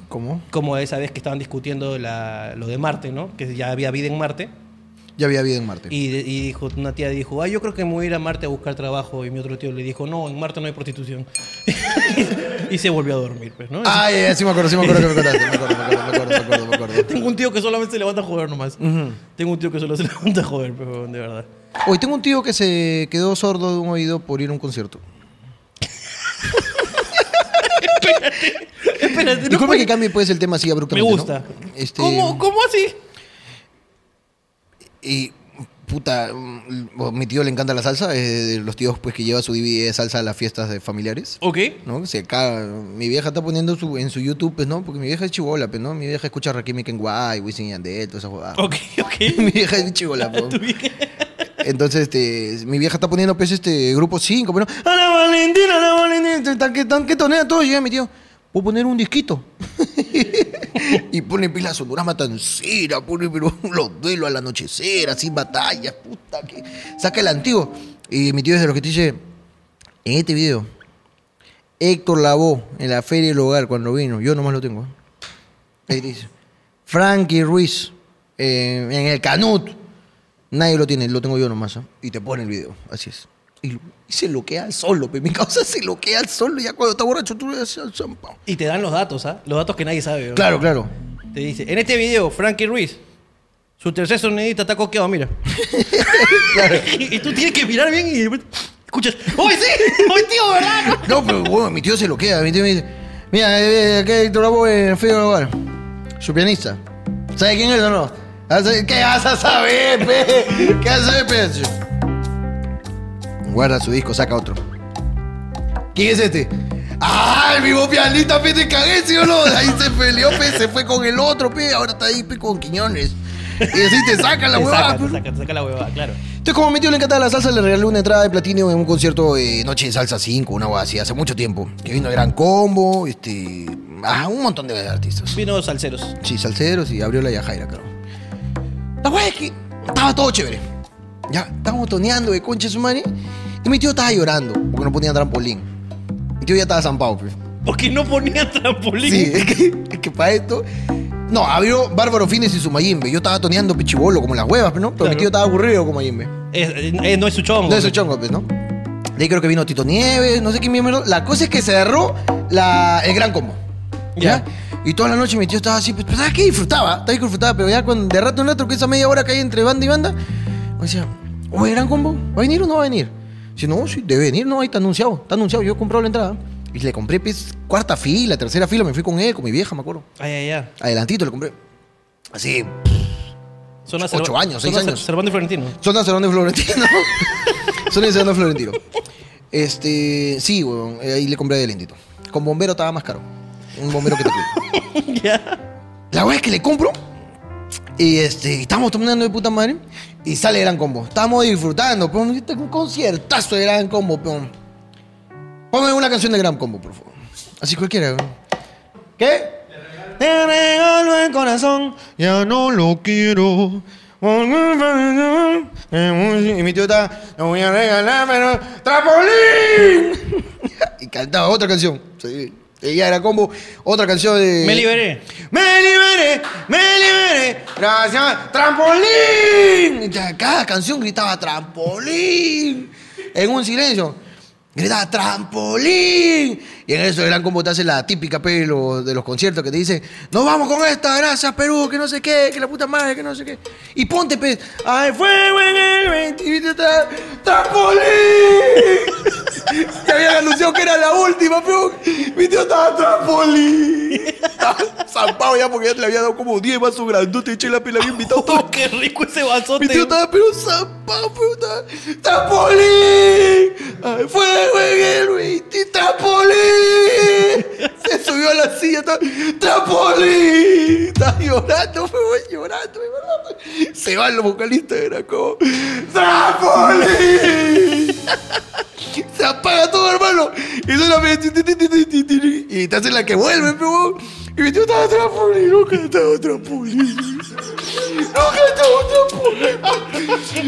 ¿Cómo? Como esa vez que estaban discutiendo la- lo de Marte, ¿no? Que ya había vida en Marte. Ya había vida en Marte. Y, y dijo, una tía dijo, ah, yo creo que me voy a ir a Marte a buscar trabajo. Y mi otro tío le dijo, no, en Marte no hay prostitución. y se volvió a dormir, pues, ¿no? Ah, ya, sí me acuerdo, sí me acuerdo que me contaste. Me acuerdo, me acuerdo, me acuerdo, me acuerdo, me acuerdo. Tengo un tío que solamente se levanta a joder nomás. Ujú. Tengo un tío que solo se levanta a joder, pero de verdad. Hoy tengo un tío que se quedó sordo de un oído por ir a un concierto. Espérate, no Disculpa puede- que cambie pues el tema así Me abruptamente. ¿no? gusta. Este, ¿Cómo, ¿Cómo así? Y puta, mm, mi tío le encanta la salsa, es de los tíos pues que lleva su DVD de salsa a las fiestas de familiares. Ok. ¿No? Mi vieja está poniendo su, en su YouTube, pues, ¿no? Porque mi vieja es chivola, pues, ¿no? Mi vieja escucha Rakim y Kenway, Wisin y Yandel, toda esa huevada. Ok, ok. mi vieja es chivola, pues. Entonces, este, mi vieja está poniendo, pues, este, grupo 5, pero... ¡Ana Valentina, Ana Valentina! Están que, están que tonea todo. Y llega mi tío, ¿puedo poner un disquito? y pone pila Sonorama Tancera, pone pero, los duelos al anochecer, así batallas, puta, que... Saca el antiguo. Y mi tío es de los que te dice, en este video, Héctor Lavoe, en la Feria del Hogar, cuando vino, yo nomás lo tengo. ¿eh? Ahí dice, Frankie Ruiz, eh, en el Canut. Nadie lo tiene, lo tengo yo nomás. ¿eh? Y te pone el video, así es. Y, lo- y se loquea al solo, pe. Mi causa se loquea al solo. Ya cuando está borracho, tú le das al champán. Y te dan los datos, ¿ah? Los datos que nadie sabe. ¿no? Claro, claro. Te dice, en este video, Frankie Ruiz, su tercer sonidita está coqueado, mira. y, y tú tienes que mirar bien y escuchas, ¡Uy, sí! ¡Uy, tío, verdad! No, pero bueno, mi tío se loquea. Mi tío me dice, mira, eh, aquí hay Bravo en Feo Lugar. Su pianista. ¿Sabe quién es o no? Ah, ¿sabe- ¿Qué vas a saber, pe? ¿Qué vas a saber, pe? Guarda su disco, saca otro. ¿Quién es este? ¡Ah! El mismo pianista, pe, te cagué, ¿sí o no? Ahí se peleó, pe, se fue con el otro, pe. Ahora está ahí, pe, con Quiñones. Y así te sacan la huevada, saca, pe. te saca, te saca la huevada, claro. Entonces, como a mi tío le encantaba la salsa, le regalé una entrada de platino en un concierto de Noche de Salsa 5, una hueá así, hace mucho tiempo. Que vino el Gran Combo, este. Ah, un montón de artistas. Vino salseros. Sí, salseros y abrió la Yajaira, claro. La hueá es que estaba todo chévere. Ya, estábamos toneando de concha su madre. Y mi tío estaba llorando porque no ponía trampolín. Mi tío ya estaba zampado, pues. Porque no ponía trampolín. Sí, es que, es que para esto. No, abrió Bárbaro Fines y su Mayimbe. Yo estaba toneando pichibolo como las huevas, pues, ¿no? Pero mi Claro. tío estaba aburrido como Mayimbe. Es- es- no es su chongo. No es su chongo, pues, ¿no? De ahí creo que vino Tito Nieves, no sé quién miembro. La cosa es que cerró la, el gran combo. ¿Ya? Ya. Y toda la noche mi tío estaba así, pues, pues, ¿sabes qué? Disfrutaba, estaba disfrutaba, pero ya cuando, de rato en rato, que esa media hora que hay entre banda y banda, me decía, oye, gran combo, ¿va a venir o no va a venir? Dice, no, sí, debe venir, no, ahí está anunciado, está anunciado, yo he comprado la entrada. Y le compré, pues, cuarta fila, tercera fila, me fui con él, con mi vieja, me acuerdo. Ay, ay, ay. Adelantito le compré. Así, Zona Ocho años, seis años. Cervantes y Florentino. Zona Cerón de Florentino. Zona Cerón de Florentino. Este, sí, weón, eh, ahí le compré adelantito. Con bombero estaba más caro. Un bombero que te cuida. ya. La weá es que le compro. Y este, estamos tomando de puta madre. Y sale Gran Combo. Estamos disfrutando. Pero un conciertazo de Gran Combo, peón. Ponme una canción de Gran Combo, por favor. Así cualquiera. ¿Qué? Te regalo el corazón, ya no lo quiero. Y mi tío está, te voy a regalar, pero ¡Trapolín! y cantaba otra canción. Sí. Ella era combo, otra canción de. Me liberé. Me liberé, me liberé, gracias, trampolín. Cada canción gritaba trampolín. En un silencio. Gritaba trampolín. Y en eso el gran combo te hace la típica pelo de los conciertos que te dice, nos vamos con esta, gracias Perú, que no sé qué, que la puta madre, que no sé qué. Y ponte, pe, ay, fuego en el 20, trampolín. Y habían anunciado que era la última, pero mi tío estaba trampolín. Estaba zampado ya porque ya le había dado como 10 vasos grandotes y Chela le había invitado todo. Oh, qué rico ese vasote. Mi tío estaba pero zampado, pero estaba... ¡Trampolín! ¡Ay, fuego en el 20, trampolín! Se subió a la silla. ¡Trampolín! Estaba llorando, fue llorando, verdad. Se van los vocalistas, era como... ¡Trampolín! Se apaga todo, hermano. Y solamente. Y te hace la que vuelve, pero. Y mi tío estaba trampolín. Nunca estaba trampolín. Nunca estaba trampolín.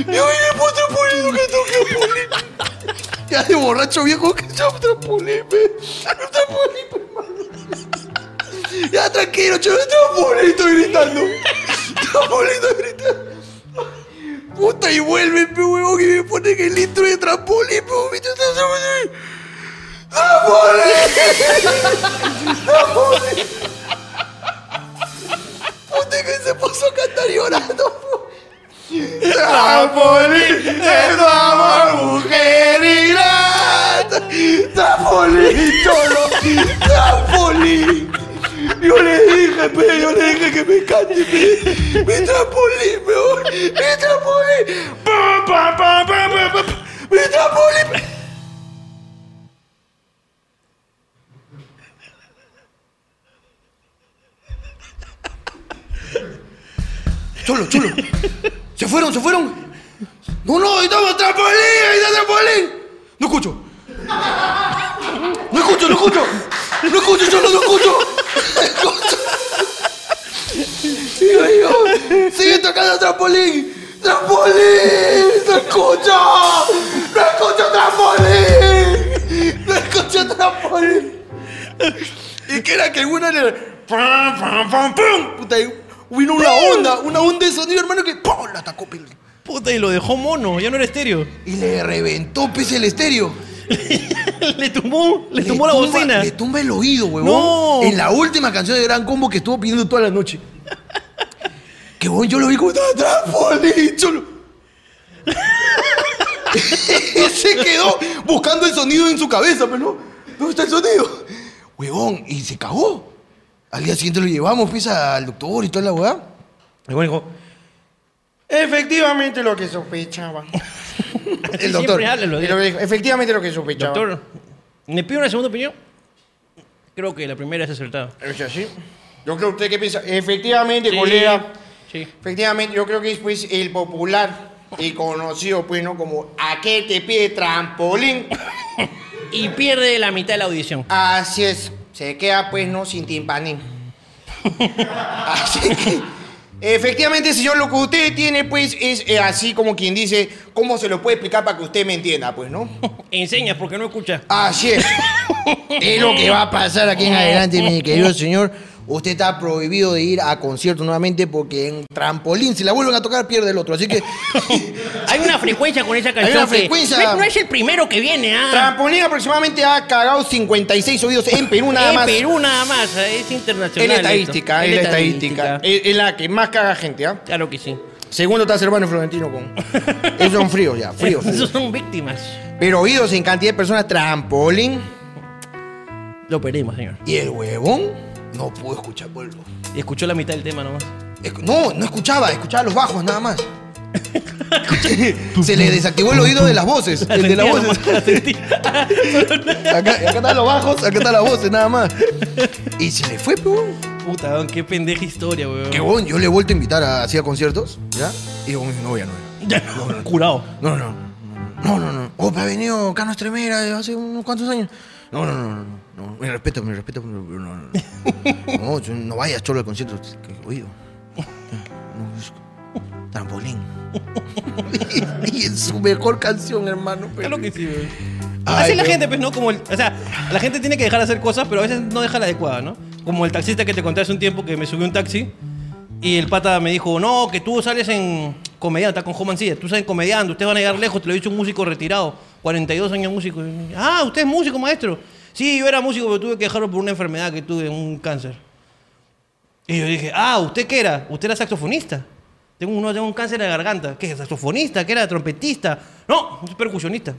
Yo vine por trampolín. Nunca estaba trampolín. Ya de borracho viejo que estaba trampolín, pe. Trampolín, pe, hermano. Ya tranquilo, chaval. Trampolín, estoy gritando. Trampolín, estoy gritando. Puta, y vuelve, pe huevón, y me ponen el intro de trampolín, pe ¿viste? ¡Trampolín! Puta, que se puso a cantar llorando. ¡Trampolín! ¡Es tu amor, mujer ingrata! ¡Trampolín, cholo! ¡Trampolín! Yo le dije, pe, yo le dije que me cante, pe. Mi trampolín, peor. Mi trampolín. Pa, pa, pa, pa, pa. Mi trampolín. pe. Cholo, cholo. Se fueron, se fueron. No, no, ahí estamos trampolín, ahí está trampolín. No escucho. No escucho, no escucho. No escucho, cholo, no escucho. No escucho. Sigo yo. Sigue tocando trampolín. ¡Trampolín! ¡No escucho! ¡No escucho trampolín! ¡No escucho trampolín! Y que era que una le. ¡Pam, pam, pam, pam! Puta, y vino una onda, una onda de sonido, hermano, que ¡pum! La atacó, pe. Puta, y lo dejó mono, ya no era estéreo. Y le reventó pese el estéreo. le tumbó, le, tumbó la tumba- bocina. Le tumba el oído, huevón. No. En la última canción de Gran Combo que estuvo pidiendo toda la noche. Que bueno, yo lo vi como estaba trampolín. Solo. se quedó buscando el sonido en su cabeza, pero no. ¿Dónde está el sonido? Huevón, y se cagó. Al día siguiente lo llevamos, pues, al doctor y toda la weá. Y bueno, dijo, Efectivamente lo que sospechaba. El doctor. siempre habla, lo Y digo. lo que dijo, Efectivamente lo que sospechaba. Doctor, ¿me pide una segunda opinión? Creo que la primera es acertada. ¿Es así? Yo creo usted qué piensa. Efectivamente, Sí, colega. Sí. Efectivamente, yo creo que es pues el popular y conocido pues no como aquel que pide trampolín. Y pierde la mitad de la audición. Así es. Se queda pues no sin timpanín. Así que efectivamente, señor, lo que usted tiene pues es eh, así como quien dice, ¿cómo se lo puede explicar para que usted me entienda? Pues, ¿no? Enseñas porque no escucha. Así es. es lo que va a pasar aquí en adelante, mi querido señor. Usted está prohibido de ir a conciertos nuevamente porque en trampolín, si la vuelven a tocar, pierde el otro. Así que Hay una frecuencia con esa canción. una que frecuencia. No, es- no es el primero que viene, ah. trampolín aproximadamente ha cagado 56 oídos en Perú nada en más. Perú nada más, eh, es internacional. Es la estadística, es la estadística. Es, la que más caga gente, ¿ah? Claro que sí. Segundo está Cervano y Florentino con. Esos son fríos ya, fríos. fríos. Esos son víctimas. Pero oídos en cantidad de personas, trampolín. Lo perdimos, señor. Y el huevón no pudo escuchar lo- Y escuchó la mitad del tema nomás. Escu- No, no escuchaba, escuchaba los bajos nada más. Se le desactivó el oído de las voces. El de las sentía voces. nomás, la sentía. Acá, acá están los bajos, acá están las voces, nada más. Y se le fue, pues. Puta, weón, qué pendeja historia, weón. Que bueno, yo le he vuelto a invitar a, así a conciertos, ¿ya? Y digo, no, ya no. Ya curado. No, no, no. No, no, no. Oh, ha venido Cano Estremera hace unos cuantos años. No, no, no, no. no. Me respeto, me respeto. No, no, no. No, tú no vayas solo al concierto. que- Oído. No, es- Trampolín. y, y es su mejor canción, hermano. pero- Claro que sí. Ay, Así es la pero- gente, pues, ¿no? Como el, o sea, la gente tiene que dejar de hacer cosas, pero a veces no deja la adecuada, ¿no? Como el taxista que te conté hace un tiempo que me subió un taxi y el pata me dijo, no, que tú sales en comediante, está con Joe Mancilla, tú sales en comediante, ustedes van a llegar lejos, te lo dicho un músico retirado, 42 años músico. Ah, ¿usted es músico, maestro? Sí, yo era músico, pero tuve que dejarlo por una enfermedad que tuve, un cáncer. Y yo dije, ah, ¿usted qué era? ¿Usted era saxofonista? Tengo un, no, tengo un cáncer de garganta. ¿Qué? ¿Saxofonista? ¿Qué era? ¿Trompetista? No, soy percusionista.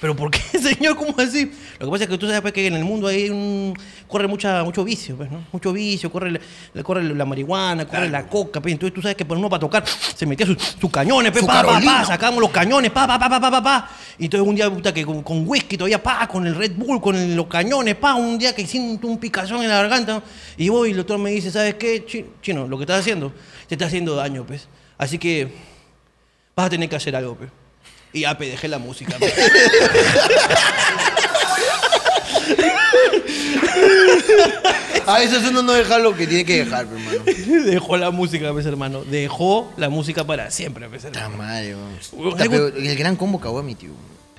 ¿Pero por qué, señor? ¿Cómo así? Lo que pasa es que tú sabes pues, que en el mundo hay un... corre mucha, mucho vicio, pues, ¿no? Mucho vicio, corre, la- corre la marihuana, corre la coca, pues. Entonces tú sabes que por uno para tocar se metía sus, sus cañones, pues, Su pa, pa, pa, sacábamos los cañones, pa, pa, pa, pa, pa, pa, pa. Y entonces un día, puta, que con, con whisky todavía, pa, con el Red Bull, con el- los cañones, pa, un día que siento un picazón en la garganta. Y voy y el doctor me dice, ¿sabes qué, chi- chino? Lo que estás haciendo, te está haciendo daño, pues. Así que vas a tener que hacer algo, pues. Y ya, dejé la música. A veces uno no deja lo que tiene que dejar, hermano. Dejó la música, pues, hermano. Dejó la música para siempre, pues, Puta hermano. madre, weón. Algo- Puta, pero el gran combo cagó a mi tío.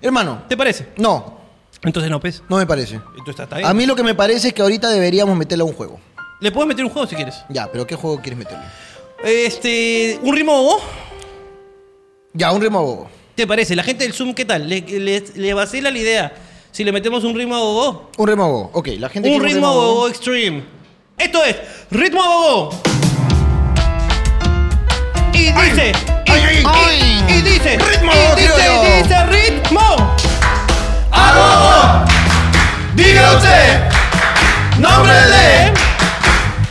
Hermano, ¿Te parece? no, Entonces no, pues. no me parece. Entonces está, está bien. A mí lo que me parece es que ahorita deberíamos meterle a un juego. Le puedes meter un juego si quieres. Ya, pero ¿qué juego quieres meterle? Este. ¿Un ritmo bobo? Ya, un ritmo bobo. ¿Te parece? La gente del Zoom, ¿qué tal? ¿Le, le, le vacila la idea? Si le metemos un ritmo bobo. Un ritmo bobo. Ok, la gente Un ritmo bobo extreme. Esto es Ritmo Bobo. Y dice. y, ay, y- ay. y dice. Ritmo y dice, criollo. dice ritmo. ¡Diga usted! ¡Nombre de!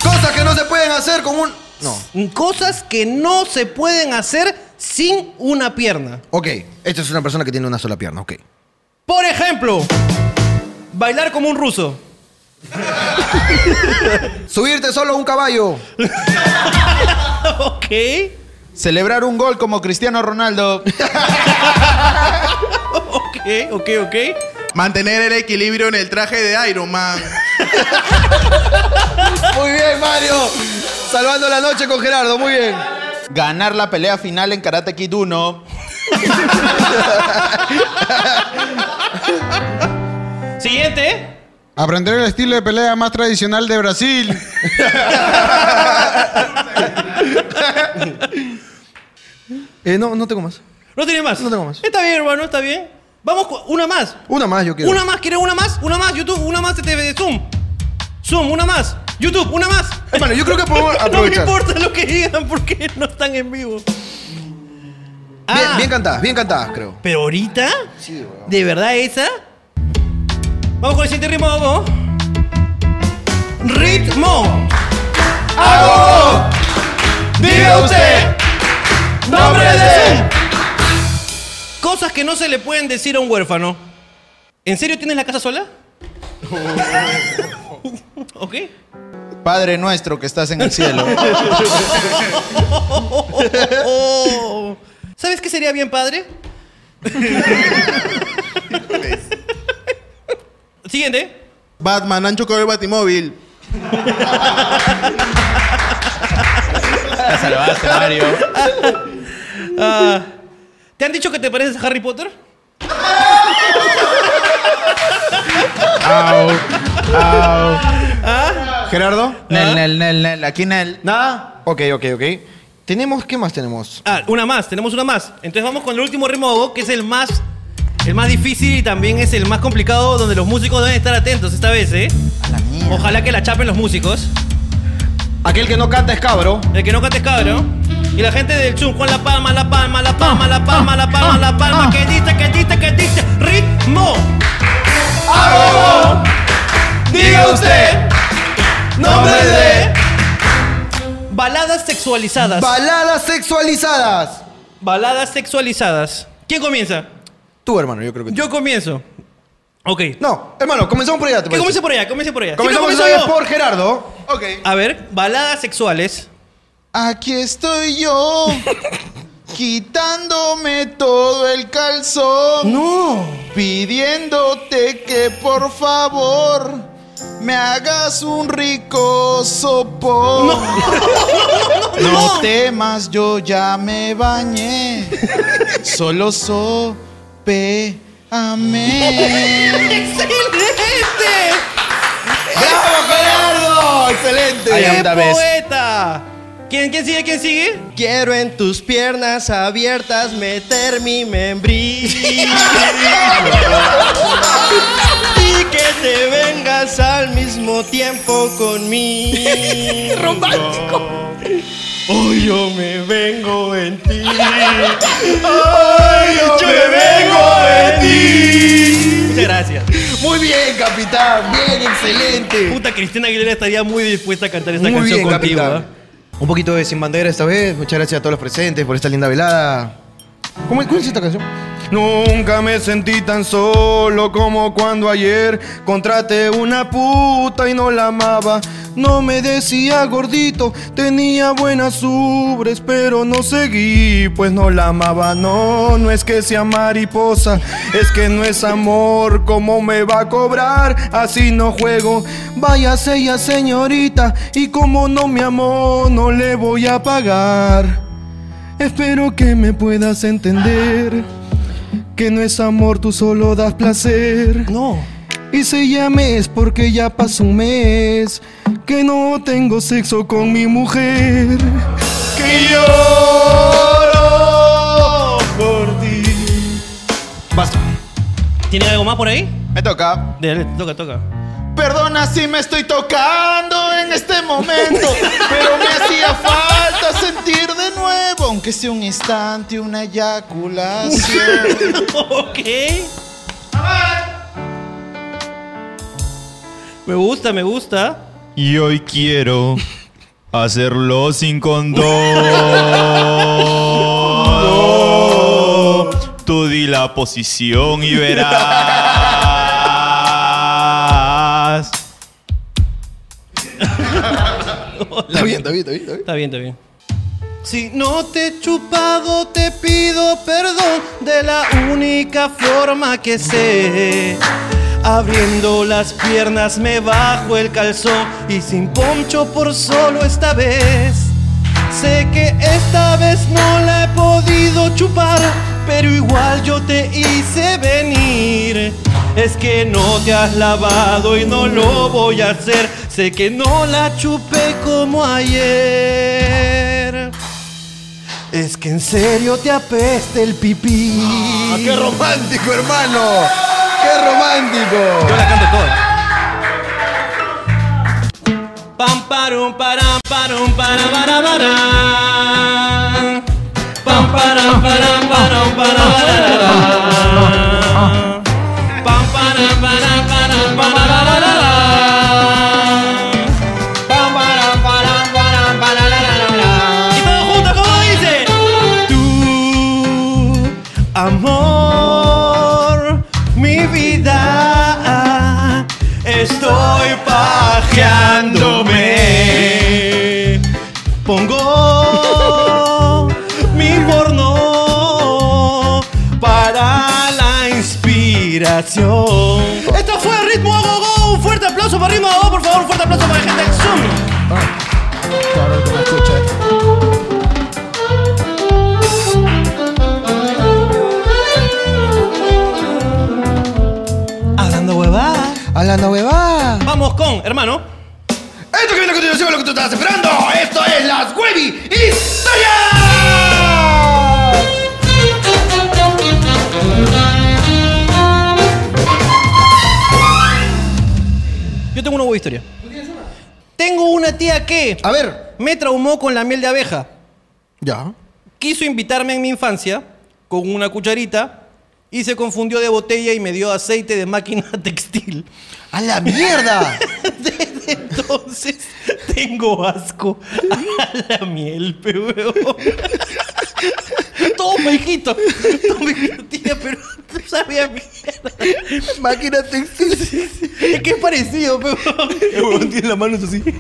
Cosas que no se pueden hacer con un... No. Cosas que no se pueden hacer sin una pierna. Ok, esta es una persona que tiene una sola pierna, ok. Por ejemplo, bailar como un ruso. Subirte solo a un caballo. Ok. Celebrar un gol como Cristiano Ronaldo. Ok, ok, ok. Mantener el equilibrio en el traje de Iron Man. Muy bien, Mario. Salvando la noche con Gerardo, muy bien. Ganar la pelea final en Karate Kid 1. Siguiente. Aprender el estilo de pelea más tradicional de Brasil. Eh, no, no tengo más. ¿No tiene más? No tengo más. Está bien, hermano, está bien. Vamos con una más. Una más yo quiero. Una más, ¿quieres una más? Una más, YouTube, una más de TV Zoom. Zoom, una más. YouTube, una más. Hermano, yo creo que podemos no me aprovechar. importa lo que digan porque no están en vivo. Bien, Ah, bien cantadas, bien cantadas, creo. ¿Pero ahorita? Sí, weón. ¿De verdad esa? Vamos con el siguiente ritmo, vamos. Ritmo. ¡Hago! ¡Diga usted! ¡Nombre de! Cosas que no se le pueden decir a un huérfano. ¿En serio tienes la casa sola? ¿Ok? Padre nuestro que estás en el cielo. ¿Sabes qué sería bien padre? Siguiente. Batman, han chocado el batimóvil. La salvaste, Mario. Ah, ¿Te han dicho que te pareces a Harry Potter? Au, au. Gerardo. Nel, Nel, Nel, Nel. Aquí Nel. Nada. Ok, ok, ok. Tenemos, ¿qué más tenemos? Ah, una más, tenemos una más. Entonces vamos con el último ritmo, que es el más, el más difícil y también es el más complicado, donde los músicos deben estar atentos esta vez, ¿eh? A la mierda. Ojalá que la chapen los músicos. Aquel que no canta es cabro. El que no cante es cabrón. Y la gente del chum con la palma, la palma, la palma, la palma, la palma, la palma. Que dice, que dice, que dice. Ritmo. ¡Diga usted! ¡Nombre de! Baladas sexualizadas. Baladas sexualizadas. Baladas sexualizadas. ¿Quién comienza? Tú, hermano, yo creo que tú. Yo comienzo. Ok. No, hermano, comenzamos por allá. ¿te Que parece? comience por allá, comience por allá. Siempre Comenzamos comienzo yo. por Gerardo. Ok. A ver, baladas sexuales. Aquí estoy yo. Quitándome todo el calzón. No. Pidiéndote que por favor me hagas un rico sopón. No, temas, yo ya me bañé. Solo sope amé. ¡Excelente! ¡Bravo, Gerardo! ¡Excelente! ¡Qué poeta! ¿Quién, ¿Quién sigue? ¿Quién sigue? Quiero en tus piernas abiertas meter mi membrillo que te vengas al mismo tiempo conmigo. Romántico. Hoy yo me vengo en ti. Hoy yo me vengo en ti. Muchas gracias. Muy bien, capitán. Bien, excelente. Puta, Cristina Aguilera estaría muy dispuesta a cantar esta Muy canción bien, contigo. capitán. ¿ah? Un poquito de Sin Bandera esta vez. Muchas gracias a todos los presentes por esta linda velada. ¿Cómo, cómo es esta canción? Nunca me sentí tan solo como cuando ayer contraté una puta y no la amaba. No me decía gordito, tenía buenas ubres, pero no seguí, pues no la amaba. No, no es que sea mariposa, es que no es amor. ¿Cómo me va a cobrar? Así no juego. Váyase ya, señorita, y como no me amó, no le voy a pagar. Espero que me puedas entender. Que no es amor, tú solo das placer. No. Y se llame es porque ya pasó un mes que no tengo sexo con mi mujer. Que lloro por ti. Basta. ¿Tiene algo más por ahí? Me toca. Dale, toca, toca. Perdona si me estoy tocando en este momento, pero me hacía falta sentir de nuevo, aunque sea un instante, una eyaculación. ok. Me gusta, me gusta. Y hoy quiero hacerlo sin condón. Tú di la posición y verás. Está bien, está bien, está bien. está bien. Está bien, está bien. Si no te he chupado, te pido perdón de la única forma que sé. Abriendo las piernas me bajo el calzón y sin poncho por solo esta vez. Sé que esta vez no la he podido chupar, pero igual yo te hice venir. Es que no te has lavado y no lo voy a hacer. Sé que no la chupé como ayer. Es que en serio te apeste el pipí. Ah, ¡Qué romántico, hermano! ¡Qué romántico! Yo la canto toda. Pam parum param parum para para para. Pam param param param para para. Pam aplauso para por favor. Un fuerte aplauso para la gente del Zoom. Claro que me escucha. Hablando huevada. Vamos con, hermano. Esto que viene a continuación es lo que tú estabas esperando. Esto es las Webby Historias. Historia. Tengo una tía que A ver. me traumó con la miel de abeja. Ya. Quiso invitarme en mi infancia con una cucharita y se confundió de botella y me dio aceite de máquina textil. ¡A la mierda! Desde entonces tengo asco a la miel, pe huevón. Toma, hijito. Toma, hijito, tía, pero tú sabías mierda. Máquina textil. Es que es parecido, pe huevón. El huevón tiene las manos así.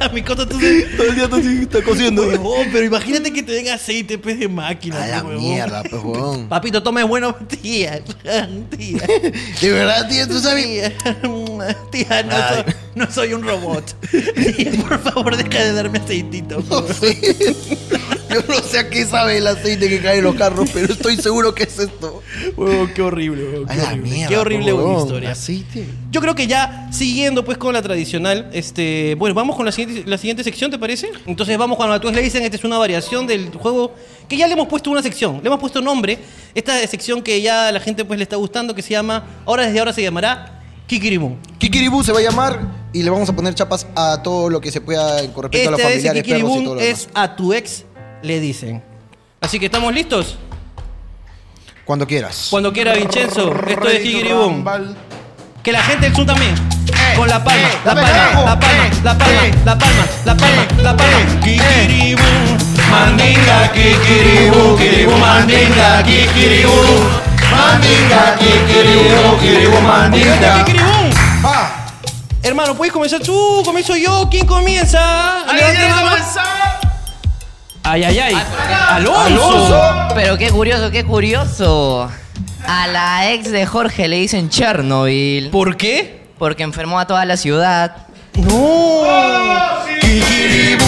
A mi cosa tú Todo el día así, está cosiendo. Huevón, pero imagínate que te den aceite pues, de máquina. A la huevón. mierda, pues, huevón. Papito, tome bueno, tía. Tía. De verdad, tío, tú sabes. Tía, tía no, soy, no soy un robot. Tía, por favor, deja de darme aceitito. No. Yo no sé a qué sabe el aceite que cae en los carros, pero estoy seguro que es esto. Huevón, qué horrible, huevón, A qué la horrible. mierda. Qué horrible historia. Aceite. Yo creo que ya siguiendo pues con la tradicional, este, bueno, vamos con la siguiente, la siguiente sección, ¿te parece? Entonces vamos cuando a todos le dicen, esta es una variación del juego que ya le hemos puesto una sección, le hemos puesto nombre, esta sección que ya a la gente pues le está gustando, que se llama, ahora desde ahora se llamará Kikirimu. Kikiribú se va a llamar y le vamos a poner chapas a todo lo que se pueda con respecto a los el familiares, perros y todo lo demás. es a tu ex le dicen. Así que estamos listos. Cuando quieras. Cuando quiera Vincenzo, esto es Kikiribum. rumble. Que la gente del sur también. Con la palma, la palma, abajo. la palma, la palma, la palma, la palma, la palma. Kikiribu, mandinga, kikiribu, kiribu, mandinga, kikiribu. Mandinga, kikiribu, kiribu, mandinga. Kikiribum. Ah, Hermano, ¿puedes comenzar tú? ¿Comienzo yo? ¿Quién comienza? La mano. Ay, ay, ay. Alonso. Pero qué curioso, qué curioso. A la ex de Jorge le dicen Chernobyl. ¿Por qué? Porque enfermó a toda la ciudad. No. Kikiribu,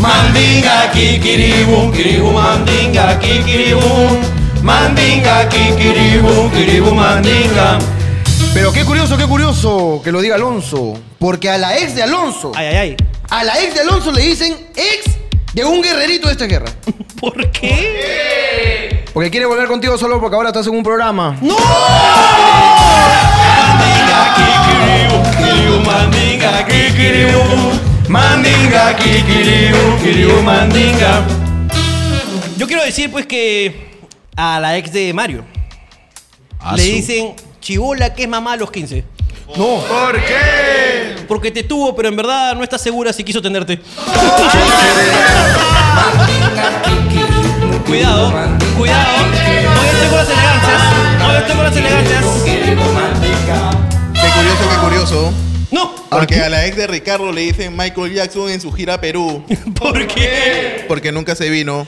mandinga, kikiribu, kiribu, mandinga, kikiribu. Mandinga, kikiribu, kiribu, mandinga. pero qué curioso, qué curioso que lo diga Alonso. Porque a la ex de Alonso, Ay, ay, ay. a la ex de Alonso le dicen ex de un guerrerito de esta guerra. ¿Por qué? Porque quiere volver contigo solo porque ahora estás en un programa. ¡No! Yo quiero decir, pues, que a la ex de Mario le dicen chivola que es mamá a los 15. No. ¿Por qué? Porque te tuvo, pero en verdad no estás segura si quiso tenerte. cuidado, cuidado. No estoy con las elegancias. No estoy con las elegancias. Qué curioso, qué curioso. No. Porque a la ex de Ricardo le dicen Michael Jackson en su gira a Perú. ¿Por qué? Porque nunca se vino.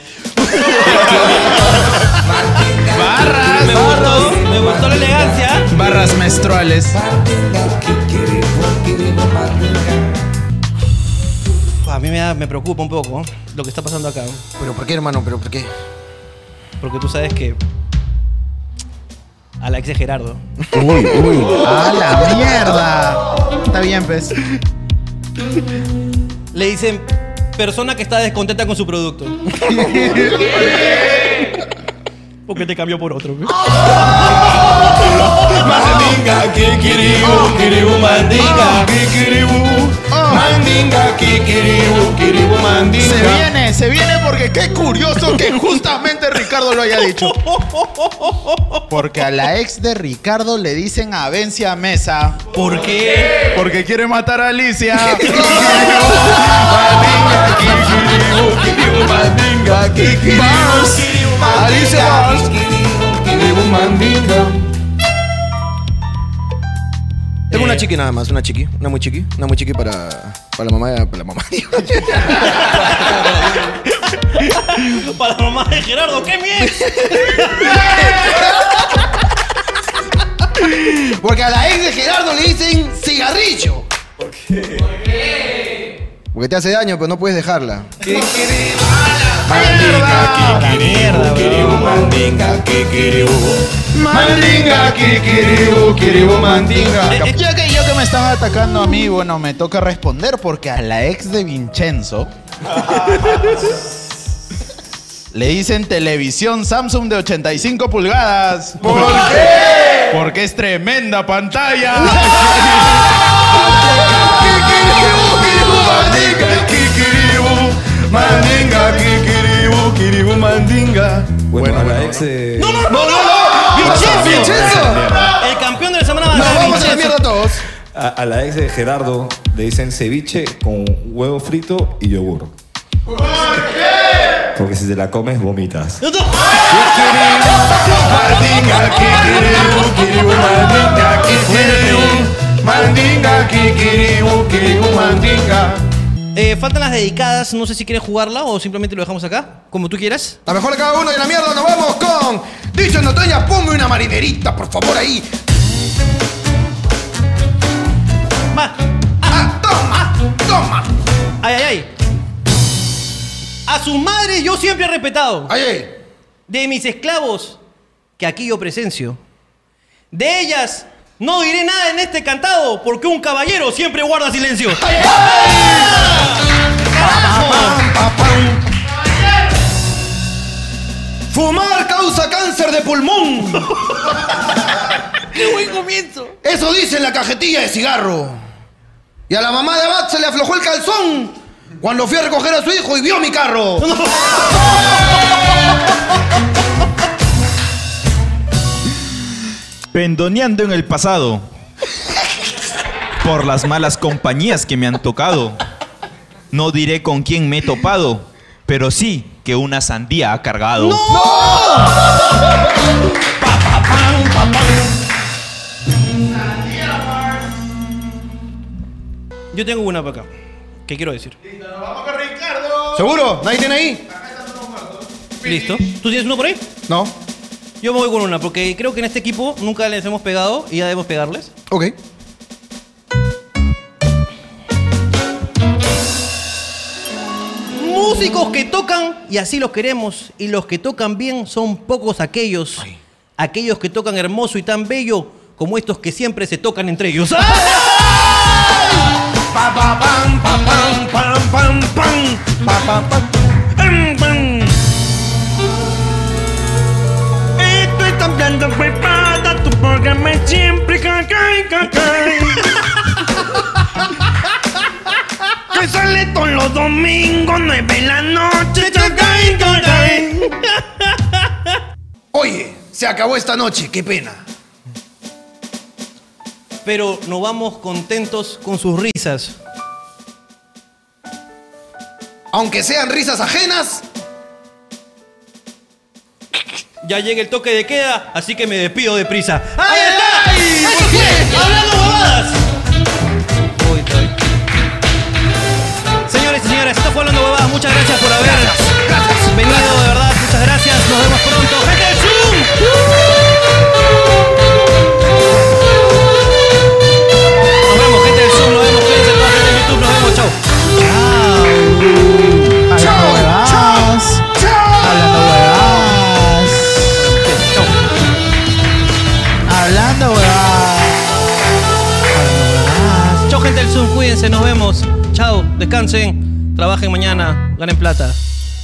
Me gustó, me gustó la elegancia. Barras menstruales. A mí me, da- me preocupa un poco lo que está pasando acá. Pero ¿por qué, hermano? ¿Pero por qué? Porque tú sabes que a la ex de Gerardo Uy, uy. ¡A la mierda! Está bien, pues. le dicen Persona que está descontenta con su producto. Porque te cambió por otro. Mandinga, kikiribu, kiribu, mandinga, kikiribu. Mandinga, kikiribu, kiribu, mandinga. Se viene, se viene porque qué curioso que justamente Ricardo lo haya dicho. Porque a la ex de Ricardo le dicen Avencia Mesa. ¿Por qué? Porque quiere matar a Alicia. Mandinga, kikiribu. Alicia Vaz. Kikiribu, mandinga. Tengo una chiqui nada más, una chiqui, una muy chiqui, una muy chiqui para, para la mamá, para la mamá. Para la mamá de Gerardo, ¡qué mierda! Porque a la ex de Gerardo le dicen cigarrillo. ¿Por qué? Porque te hace daño, pero no puedes dejarla. Mandinga, kikiribu, mandinga, kikiribu. Mandinga, kikiribu, kiribu, mandinga. Ya que yo que me están atacando a mí, bueno, me toca responder porque a la ex de Vincenzo le dicen televisión Samsung de 85 pulgadas. ¿Por qué? Porque es tremenda pantalla. Mandinga, kikiribu, mandinga, kikiribu, kiribu, mandinga. Bueno, a la ex de... ¡No, no, no! El campeón de la semana Nos vamos a la mierda todos. A, a la ex de Gerardo le dicen ceviche con huevo frito y yogur. ¿Por qué? Porque si te la comes, vomitas. Mandinga, kikiribu, kiribu, mandinga, kikiribu. Mandinga, kikiribu, kiribu, mandinga. Eh, faltan las dedicadas, no sé si quieres jugarla o simplemente lo dejamos acá, como tú quieras. La mejor de cada uno y la mierda nos vamos con. Dicho en Otoña, ponme una marinerita, por favor, ahí. Va. Ah, toma, toma. Ay, ay, ay. A su madre yo siempre he respetado. Ay, ay. De mis esclavos, que aquí yo presencio. De ellas no diré nada en este cantado, porque un caballero siempre guarda silencio. Fumar causa cáncer de pulmón. ¡Qué buen comienzo! Eso dice en la cajetilla de cigarro. Y a la mamá de Abad se le aflojó el calzón cuando fui a recoger a su hijo y vio mi carro. Pendoneando en el pasado. Por las malas compañías que me han tocado. No diré con quién me he topado, pero sí que una sandía ha cargado. Yo tengo una para acá. ¿Qué quiero decir? ¿Seguro? ¿Nadie tiene ahí? ¿Listo? ¿Tú tienes uno por ahí? No. Yo me voy con una, porque creo que en este equipo nunca les hemos pegado y ya debemos pegarles. Ok. Músicos que tocan y así los queremos. Y los que tocan bien son pocos aquellos. Aquellos que tocan hermoso y tan bello como estos que siempre se tocan entre ellos. Pa, pa, pam, pa, pam, pam, pam, pam. Pa, pa, pam. Pam, programa siempre cacay, cacay. Que sale todos los domingos, nueve de la noche, cacay, cacay. Oye, se acabó esta noche, qué pena. Pero nos vamos contentos con sus risas. Aunque sean risas ajenas, Ya llega el toque de queda, así que me despido de prisa. ¡Ay, ¡Ahí está! ay! ¡Eso fue! ¡Hablando bobadas! Uy, estoy. Señores y señores, esto fue Hablando Huevadas. Muchas gracias por haber venido, de verdad. Muchas gracias. Nos vemos pronto. ¡Gente del Zoom! Nos vemos, gente del Zoom. Nos vemos. Cuídense toda la gente de YouTube. Nos vemos. Chau. Hablando Cuídense. Nos vemos. Chao. Descansen. trabajen mañana, ganen plata.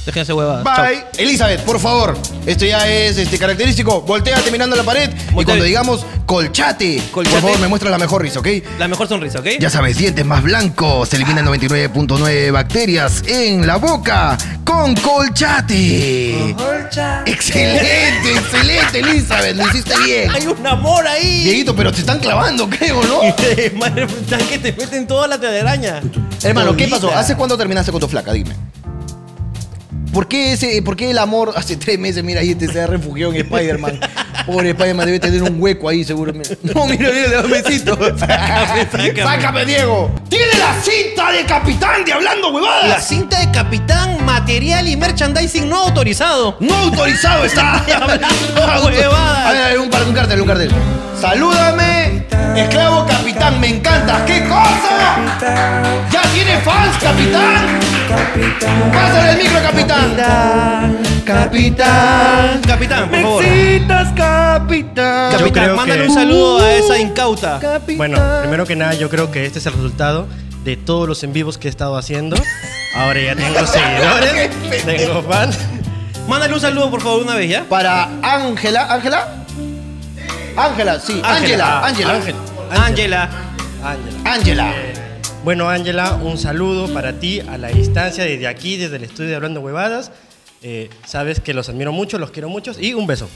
Déjense hueva. Bye. Elizabeth, por favor. Esto ya es este, característico. Volteate mirando la pared. Y cuando digamos colchate, por favor, me muestra la mejor risa, ¿ok? La mejor sonrisa, ¿ok? Ya sabes, dientes más blancos. Se eliminan 99.9 bacterias en la boca con colchate. Excelente, excelente, Elizabeth. Lo hiciste bien. Hay un amor ahí. Dieguito, pero te están clavando, creo, ¿no? Madre, están que te meten toda la telaraña. Hermano, ¿qué pasó? ¿Hace cuándo terminaste con tu flaca? Dime. ¿Por qué, ese, ¿Por qué el amor hace tres meses, mira, ahí te se ha refugiado en Spider-Man? Pobre Spider-Man debe tener un hueco ahí, seguramente. No, mira, mira, le da un besito. sácame. Sácame, Diego. Tiene la cinta de capitán de hablando huevadas. La cinta de capitán, material y merchandising no autorizado. No autorizado está. Hablando A ver, huevadas. a ver, un cartel, un cartel. Salúdame, esclavo capitán, me encanta. ¿Qué cosa? ¿Ya tiene fans, capitán? Pásale el micro, capitán. Capitán. Capitán, por favor. capitán. Yo Capitán, creo mándale que- un saludo a esa incauta. Bueno, primero que nada, yo creo que este es el resultado de todos los en vivos que he estado haciendo. Ahora ya tengo seguidores, tengo fans. Mándale un saludo, por favor, una vez, ¿ya? Para Ángela, ¿Ángela? Ángela, sí. Ángela, Ángela. Ángel. Ángela. Ángela. Ángela. Bueno, Ángela, un saludo para ti a la distancia desde aquí, desde el estudio de Hablando Huevadas. Eh, sabes que los admiro mucho, los quiero mucho y un beso.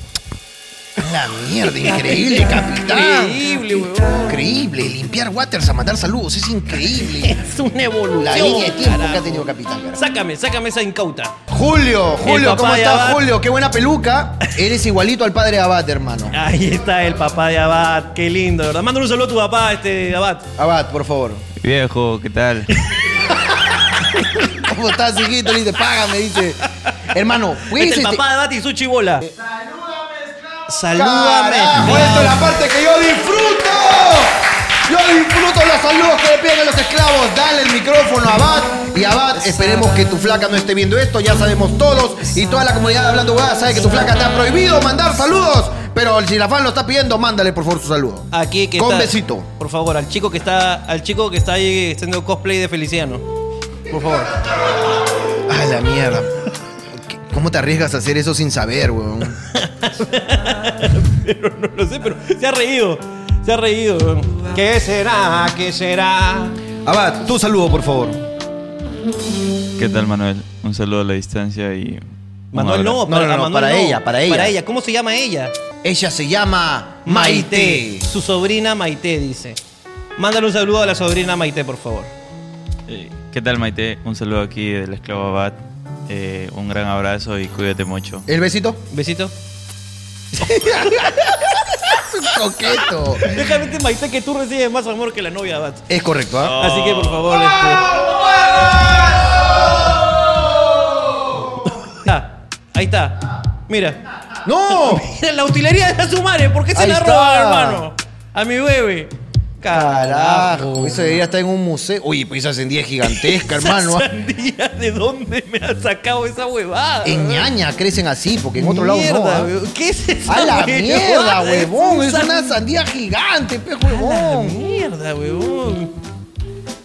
La mierda, increíble, capitán. Increíble, weón. Increíble. Limpiar waters a mandar saludos, es increíble. Es una evolución. La línea de tiempo que ha tenido capitán. carajo. Sácame, sácame esa incauta. Julio, Julio, papá ¿cómo de estás, Abad. Julio? Qué buena peluca. Eres igualito al padre de Abad, hermano. Ahí está el papá de Abad. Qué lindo, ¿verdad? Mándale un saludo a tu papá, este, Abad. Abad, por favor. Viejo, ¿qué tal? ¿Cómo estás, hijito? Le dice, págame, dice. Hermano, pues Este es el este- papá de Abad y su chibola. Salúdame. Carajo, esta es la parte que yo disfruto. Yo disfruto los saludos que le piden a los esclavos. Dale el micrófono a Abad. Y Abad, esperemos que tu flaca no esté viendo esto. Ya sabemos todos. Y toda la comunidad de hablando huevadas sabe que tu flaca te ha prohibido mandar saludos. Pero si la fan lo está pidiendo, mándale por favor su saludo. Aquí que Con está- besito. Por favor, al chico que está, al chico que está ahí haciendo cosplay de Feliciano. Por favor. Ah, la mierda. ¿Qué- ¿Cómo te arriesgas a hacer eso sin saber, weón? pero no lo sé, pero se ha reído. Se ha reído. ¿Qué será? ¿Qué será? Abad, tu saludo, por favor. ¿Qué tal, Manuel? Un saludo a la distancia y. Manuel no, para, No, no, no, Manuel para no. ella, para ella. Para ella. ¿Cómo se llama ella? Ella se llama Maite. Su sobrina Maite dice. Mándale un saludo a la sobrina Maite, por favor. Eh, ¿Qué tal, Maite? Un saludo aquí del esclavo Abad. Eh, un gran abrazo y cuídate mucho. ¿El besito? Besito. Coqueto. Déjame decirte, Maite que tú recibes más amor que la novia Abad. Es correcto, ¿ah? Así que por favor, este. Ah, ahí está. Mira. ¡No! Mira la utilería de su madre. ¿Por qué se Ahí la está. roba, hermano? A mi bebé. Carajo, eso debería estar en un museo. Oye, pues esa sandía es gigantesca, hermano. Esa sandía, ¿De dónde me has sacado esa huevada? En ñaña crecen así, porque en otro lado no. Weón. ¿Qué es esa ¡A la mierda, huevón! Es esa una sandía gigante, pe A la huevón. mierda, huevón.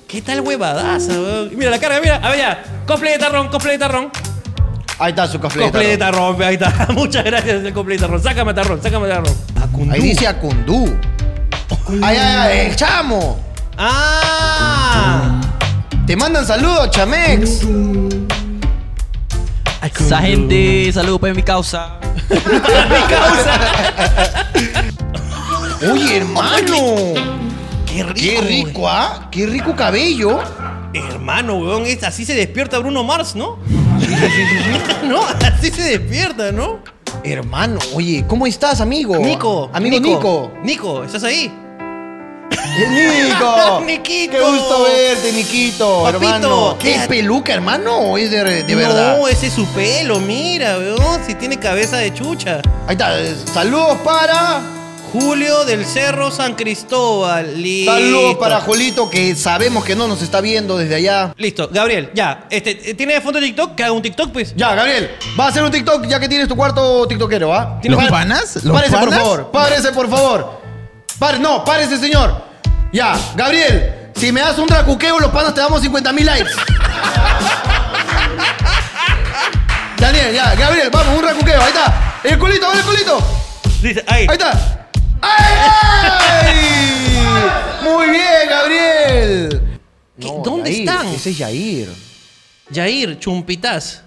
¿Qué tal huevadaza, huevón? Mira la carga, mira. A ver ya. Cosplay de tarrón, cosplay de tarrón. Ahí está su café. Cosplay de tarrón, ahí está. Muchas gracias el cosplay de tarrón. Sácame tarrón, sácame tarrón. Ahí dice Acundú. Ay, ay, ay, el chamo. ¡Ah! Te mandan saludos, Chamex. Esa gente, saludos para mi causa. Oye, hermano. ¡Qué rico! Qué rico, ¿ah? Qué rico cabello. Hermano, weón, es- así se despierta Bruno Mars, ¿no? no, así se despierta, ¿no? Hermano, oye, ¿cómo estás, amigo? Nico, Amigo Nico. Nico, ¿estás ahí? Eh, Nico. Niquito. Qué gusto verte, Niquito, Papito, hermano. ¿qué- ¿Es peluca, hermano, o es de, de no, verdad? ese es su pelo, mira, weón, si tiene cabeza de chucha. Ahí está. eh, Saludos para. Julio del Cerro San Cristóbal. Listo. Saludos para Jolito, que sabemos que no nos está viendo desde allá. Listo, Gabriel, ya. Este, ¿Tiene fondo de TikTok? Que haga un TikTok, pues. Ya, Gabriel, va a hacer un TikTok ya que tienes tu cuarto tiktokero, ¿ah? ¿Tienes Pa- panas? ¿Los Párese, por panas? favor. Párese, por favor. Pare, no, párese, señor. Ya, Gabriel, si me das un dracuqueo, los panas te damos 50 mil likes. Daniel, ya, Gabriel, vamos, un racuqueo, ahí está. El culito, el culito. Dice, ahí. Ahí está. ¡Ay! Muy bien, Gabriel. No, ¿Dónde Yair, están? Ese es Yair. Yair, chumpitas.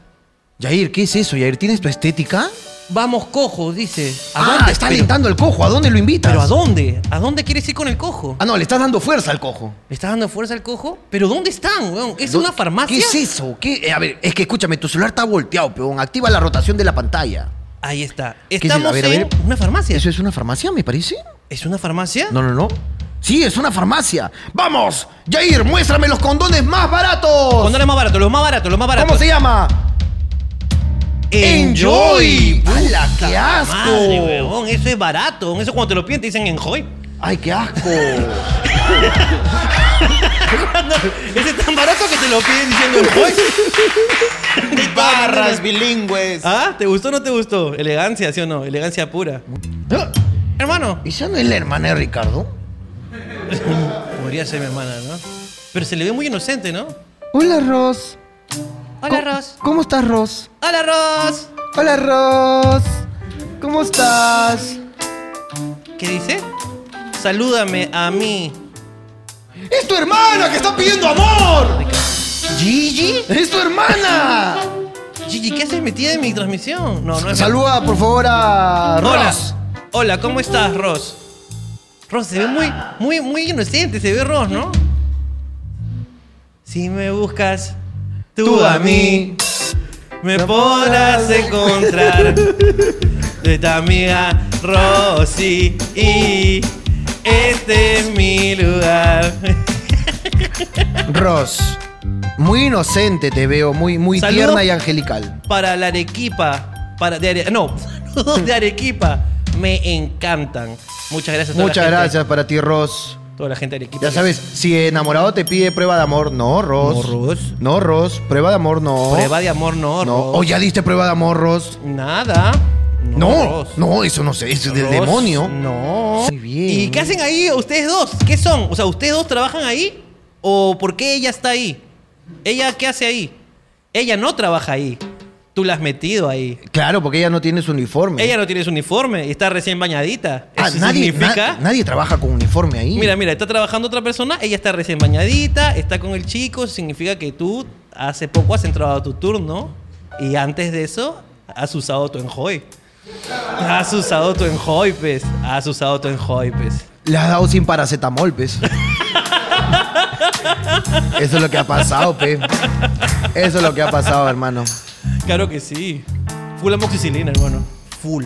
Yair, ¿qué es eso? Yair, ¿tienes tu estética? Vamos, cojo, dice. Ah, está alentando el cojo. ¿A dónde lo invitas? ¿Pero a dónde? ¿A dónde quieres ir con el cojo? Ah, no, le estás dando fuerza al cojo. ¿Le estás dando fuerza al cojo? ¿Pero dónde están, weón? ¿Es una farmacia? ¿Qué es eso? ¿Qué? Eh, a ver, es que escúchame, tu celular está volteado, peón. Activa la rotación de la pantalla. Ahí está. ¿Qué es eso? Estamos A ver, a en ver. una farmacia. ¿Eso es una farmacia, me parece? ¿Es una farmacia? No, no, no. Sí, es una farmacia. ¡Vamos! Jair, muéstrame los condones más baratos. Condones más baratos, los más baratos, los más baratos. ¿Cómo se llama? Enjoy. ¡Hala, qué asco! Madre, weón, eso es barato. Eso cuando te lo piden te dicen Enjoy. ¡Ay, qué asco! Ese es tan barato que te lo piden diciendo Enjoy. Barras bilingües. ¿Ah? ¿Te gustó o no te gustó? Elegancia, ¿sí o no? Elegancia pura. Hermano. ¿Y esa no es la hermana de Ricardo? Podría ser mi hermana, ¿no? Pero se le ve muy inocente, ¿no? Hola, Ros. Hola, Ros. ¿Cómo estás, Ros? Hola, Ros. Hola, Ros. ¿Cómo estás? ¿Qué dice? Salúdame a mí. ¡Es tu hermana que está pidiendo amor! ¿Gigi? ¡Es tu hermana! Gigi, ¿qué haces metida en mi transmisión? No, no es Saluda, por favor, a Hola. Ros. Hola, ¿cómo estás, Ross? Ross, se ve muy, muy, muy inocente, se ve Ross, ¿no? Si me buscas, tú, a mí, me podrás encontrar. De tu amiga Rosy y este es mi lugar. Ros. Muy inocente te veo, muy, muy Saludos. tierna y angelical. Para la Arequipa, para de Are- no, de Arequipa, me encantan. Muchas gracias a toda la Muchas gente- gracias para ti, Ros. Toda la gente de Arequipa. Ya sabes, si enamorado te pide prueba de amor, no, Ros. No, Ros. No, Ros. Prueba de amor, no. Prueba de amor, no, No. Ros. ¿O ya diste prueba de amor, Ros? Nada. No, Ros. no, eso no sé, eso es del demonio. No. Muy bien. ¿Y qué hacen ahí ustedes dos? ¿Qué son? O sea, ¿ustedes dos trabajan ahí? ¿O por qué ella está ahí? ¿Ella qué hace ahí? Ella no trabaja ahí. Tú la has metido ahí. Claro, porque ella no tiene su uniforme. Ella no tiene su uniforme y está recién bañadita. Ah, ¿Eso nadie, significa? na- nadie trabaja con uniforme ahí. Mira, mira, está trabajando otra persona, ella está recién bañadita, está con el chico, significa que tú hace poco has entrado a tu turno y antes de eso has usado tu enjoy. Has usado tu enjoy, pues. Has usado tu enjoy, pues. Le has dado sin paracetamol, pues. Eso es lo que ha pasado, pe. Eso es lo que ha pasado, hermano. Claro que sí. Full amoxicilina, hermano. Full.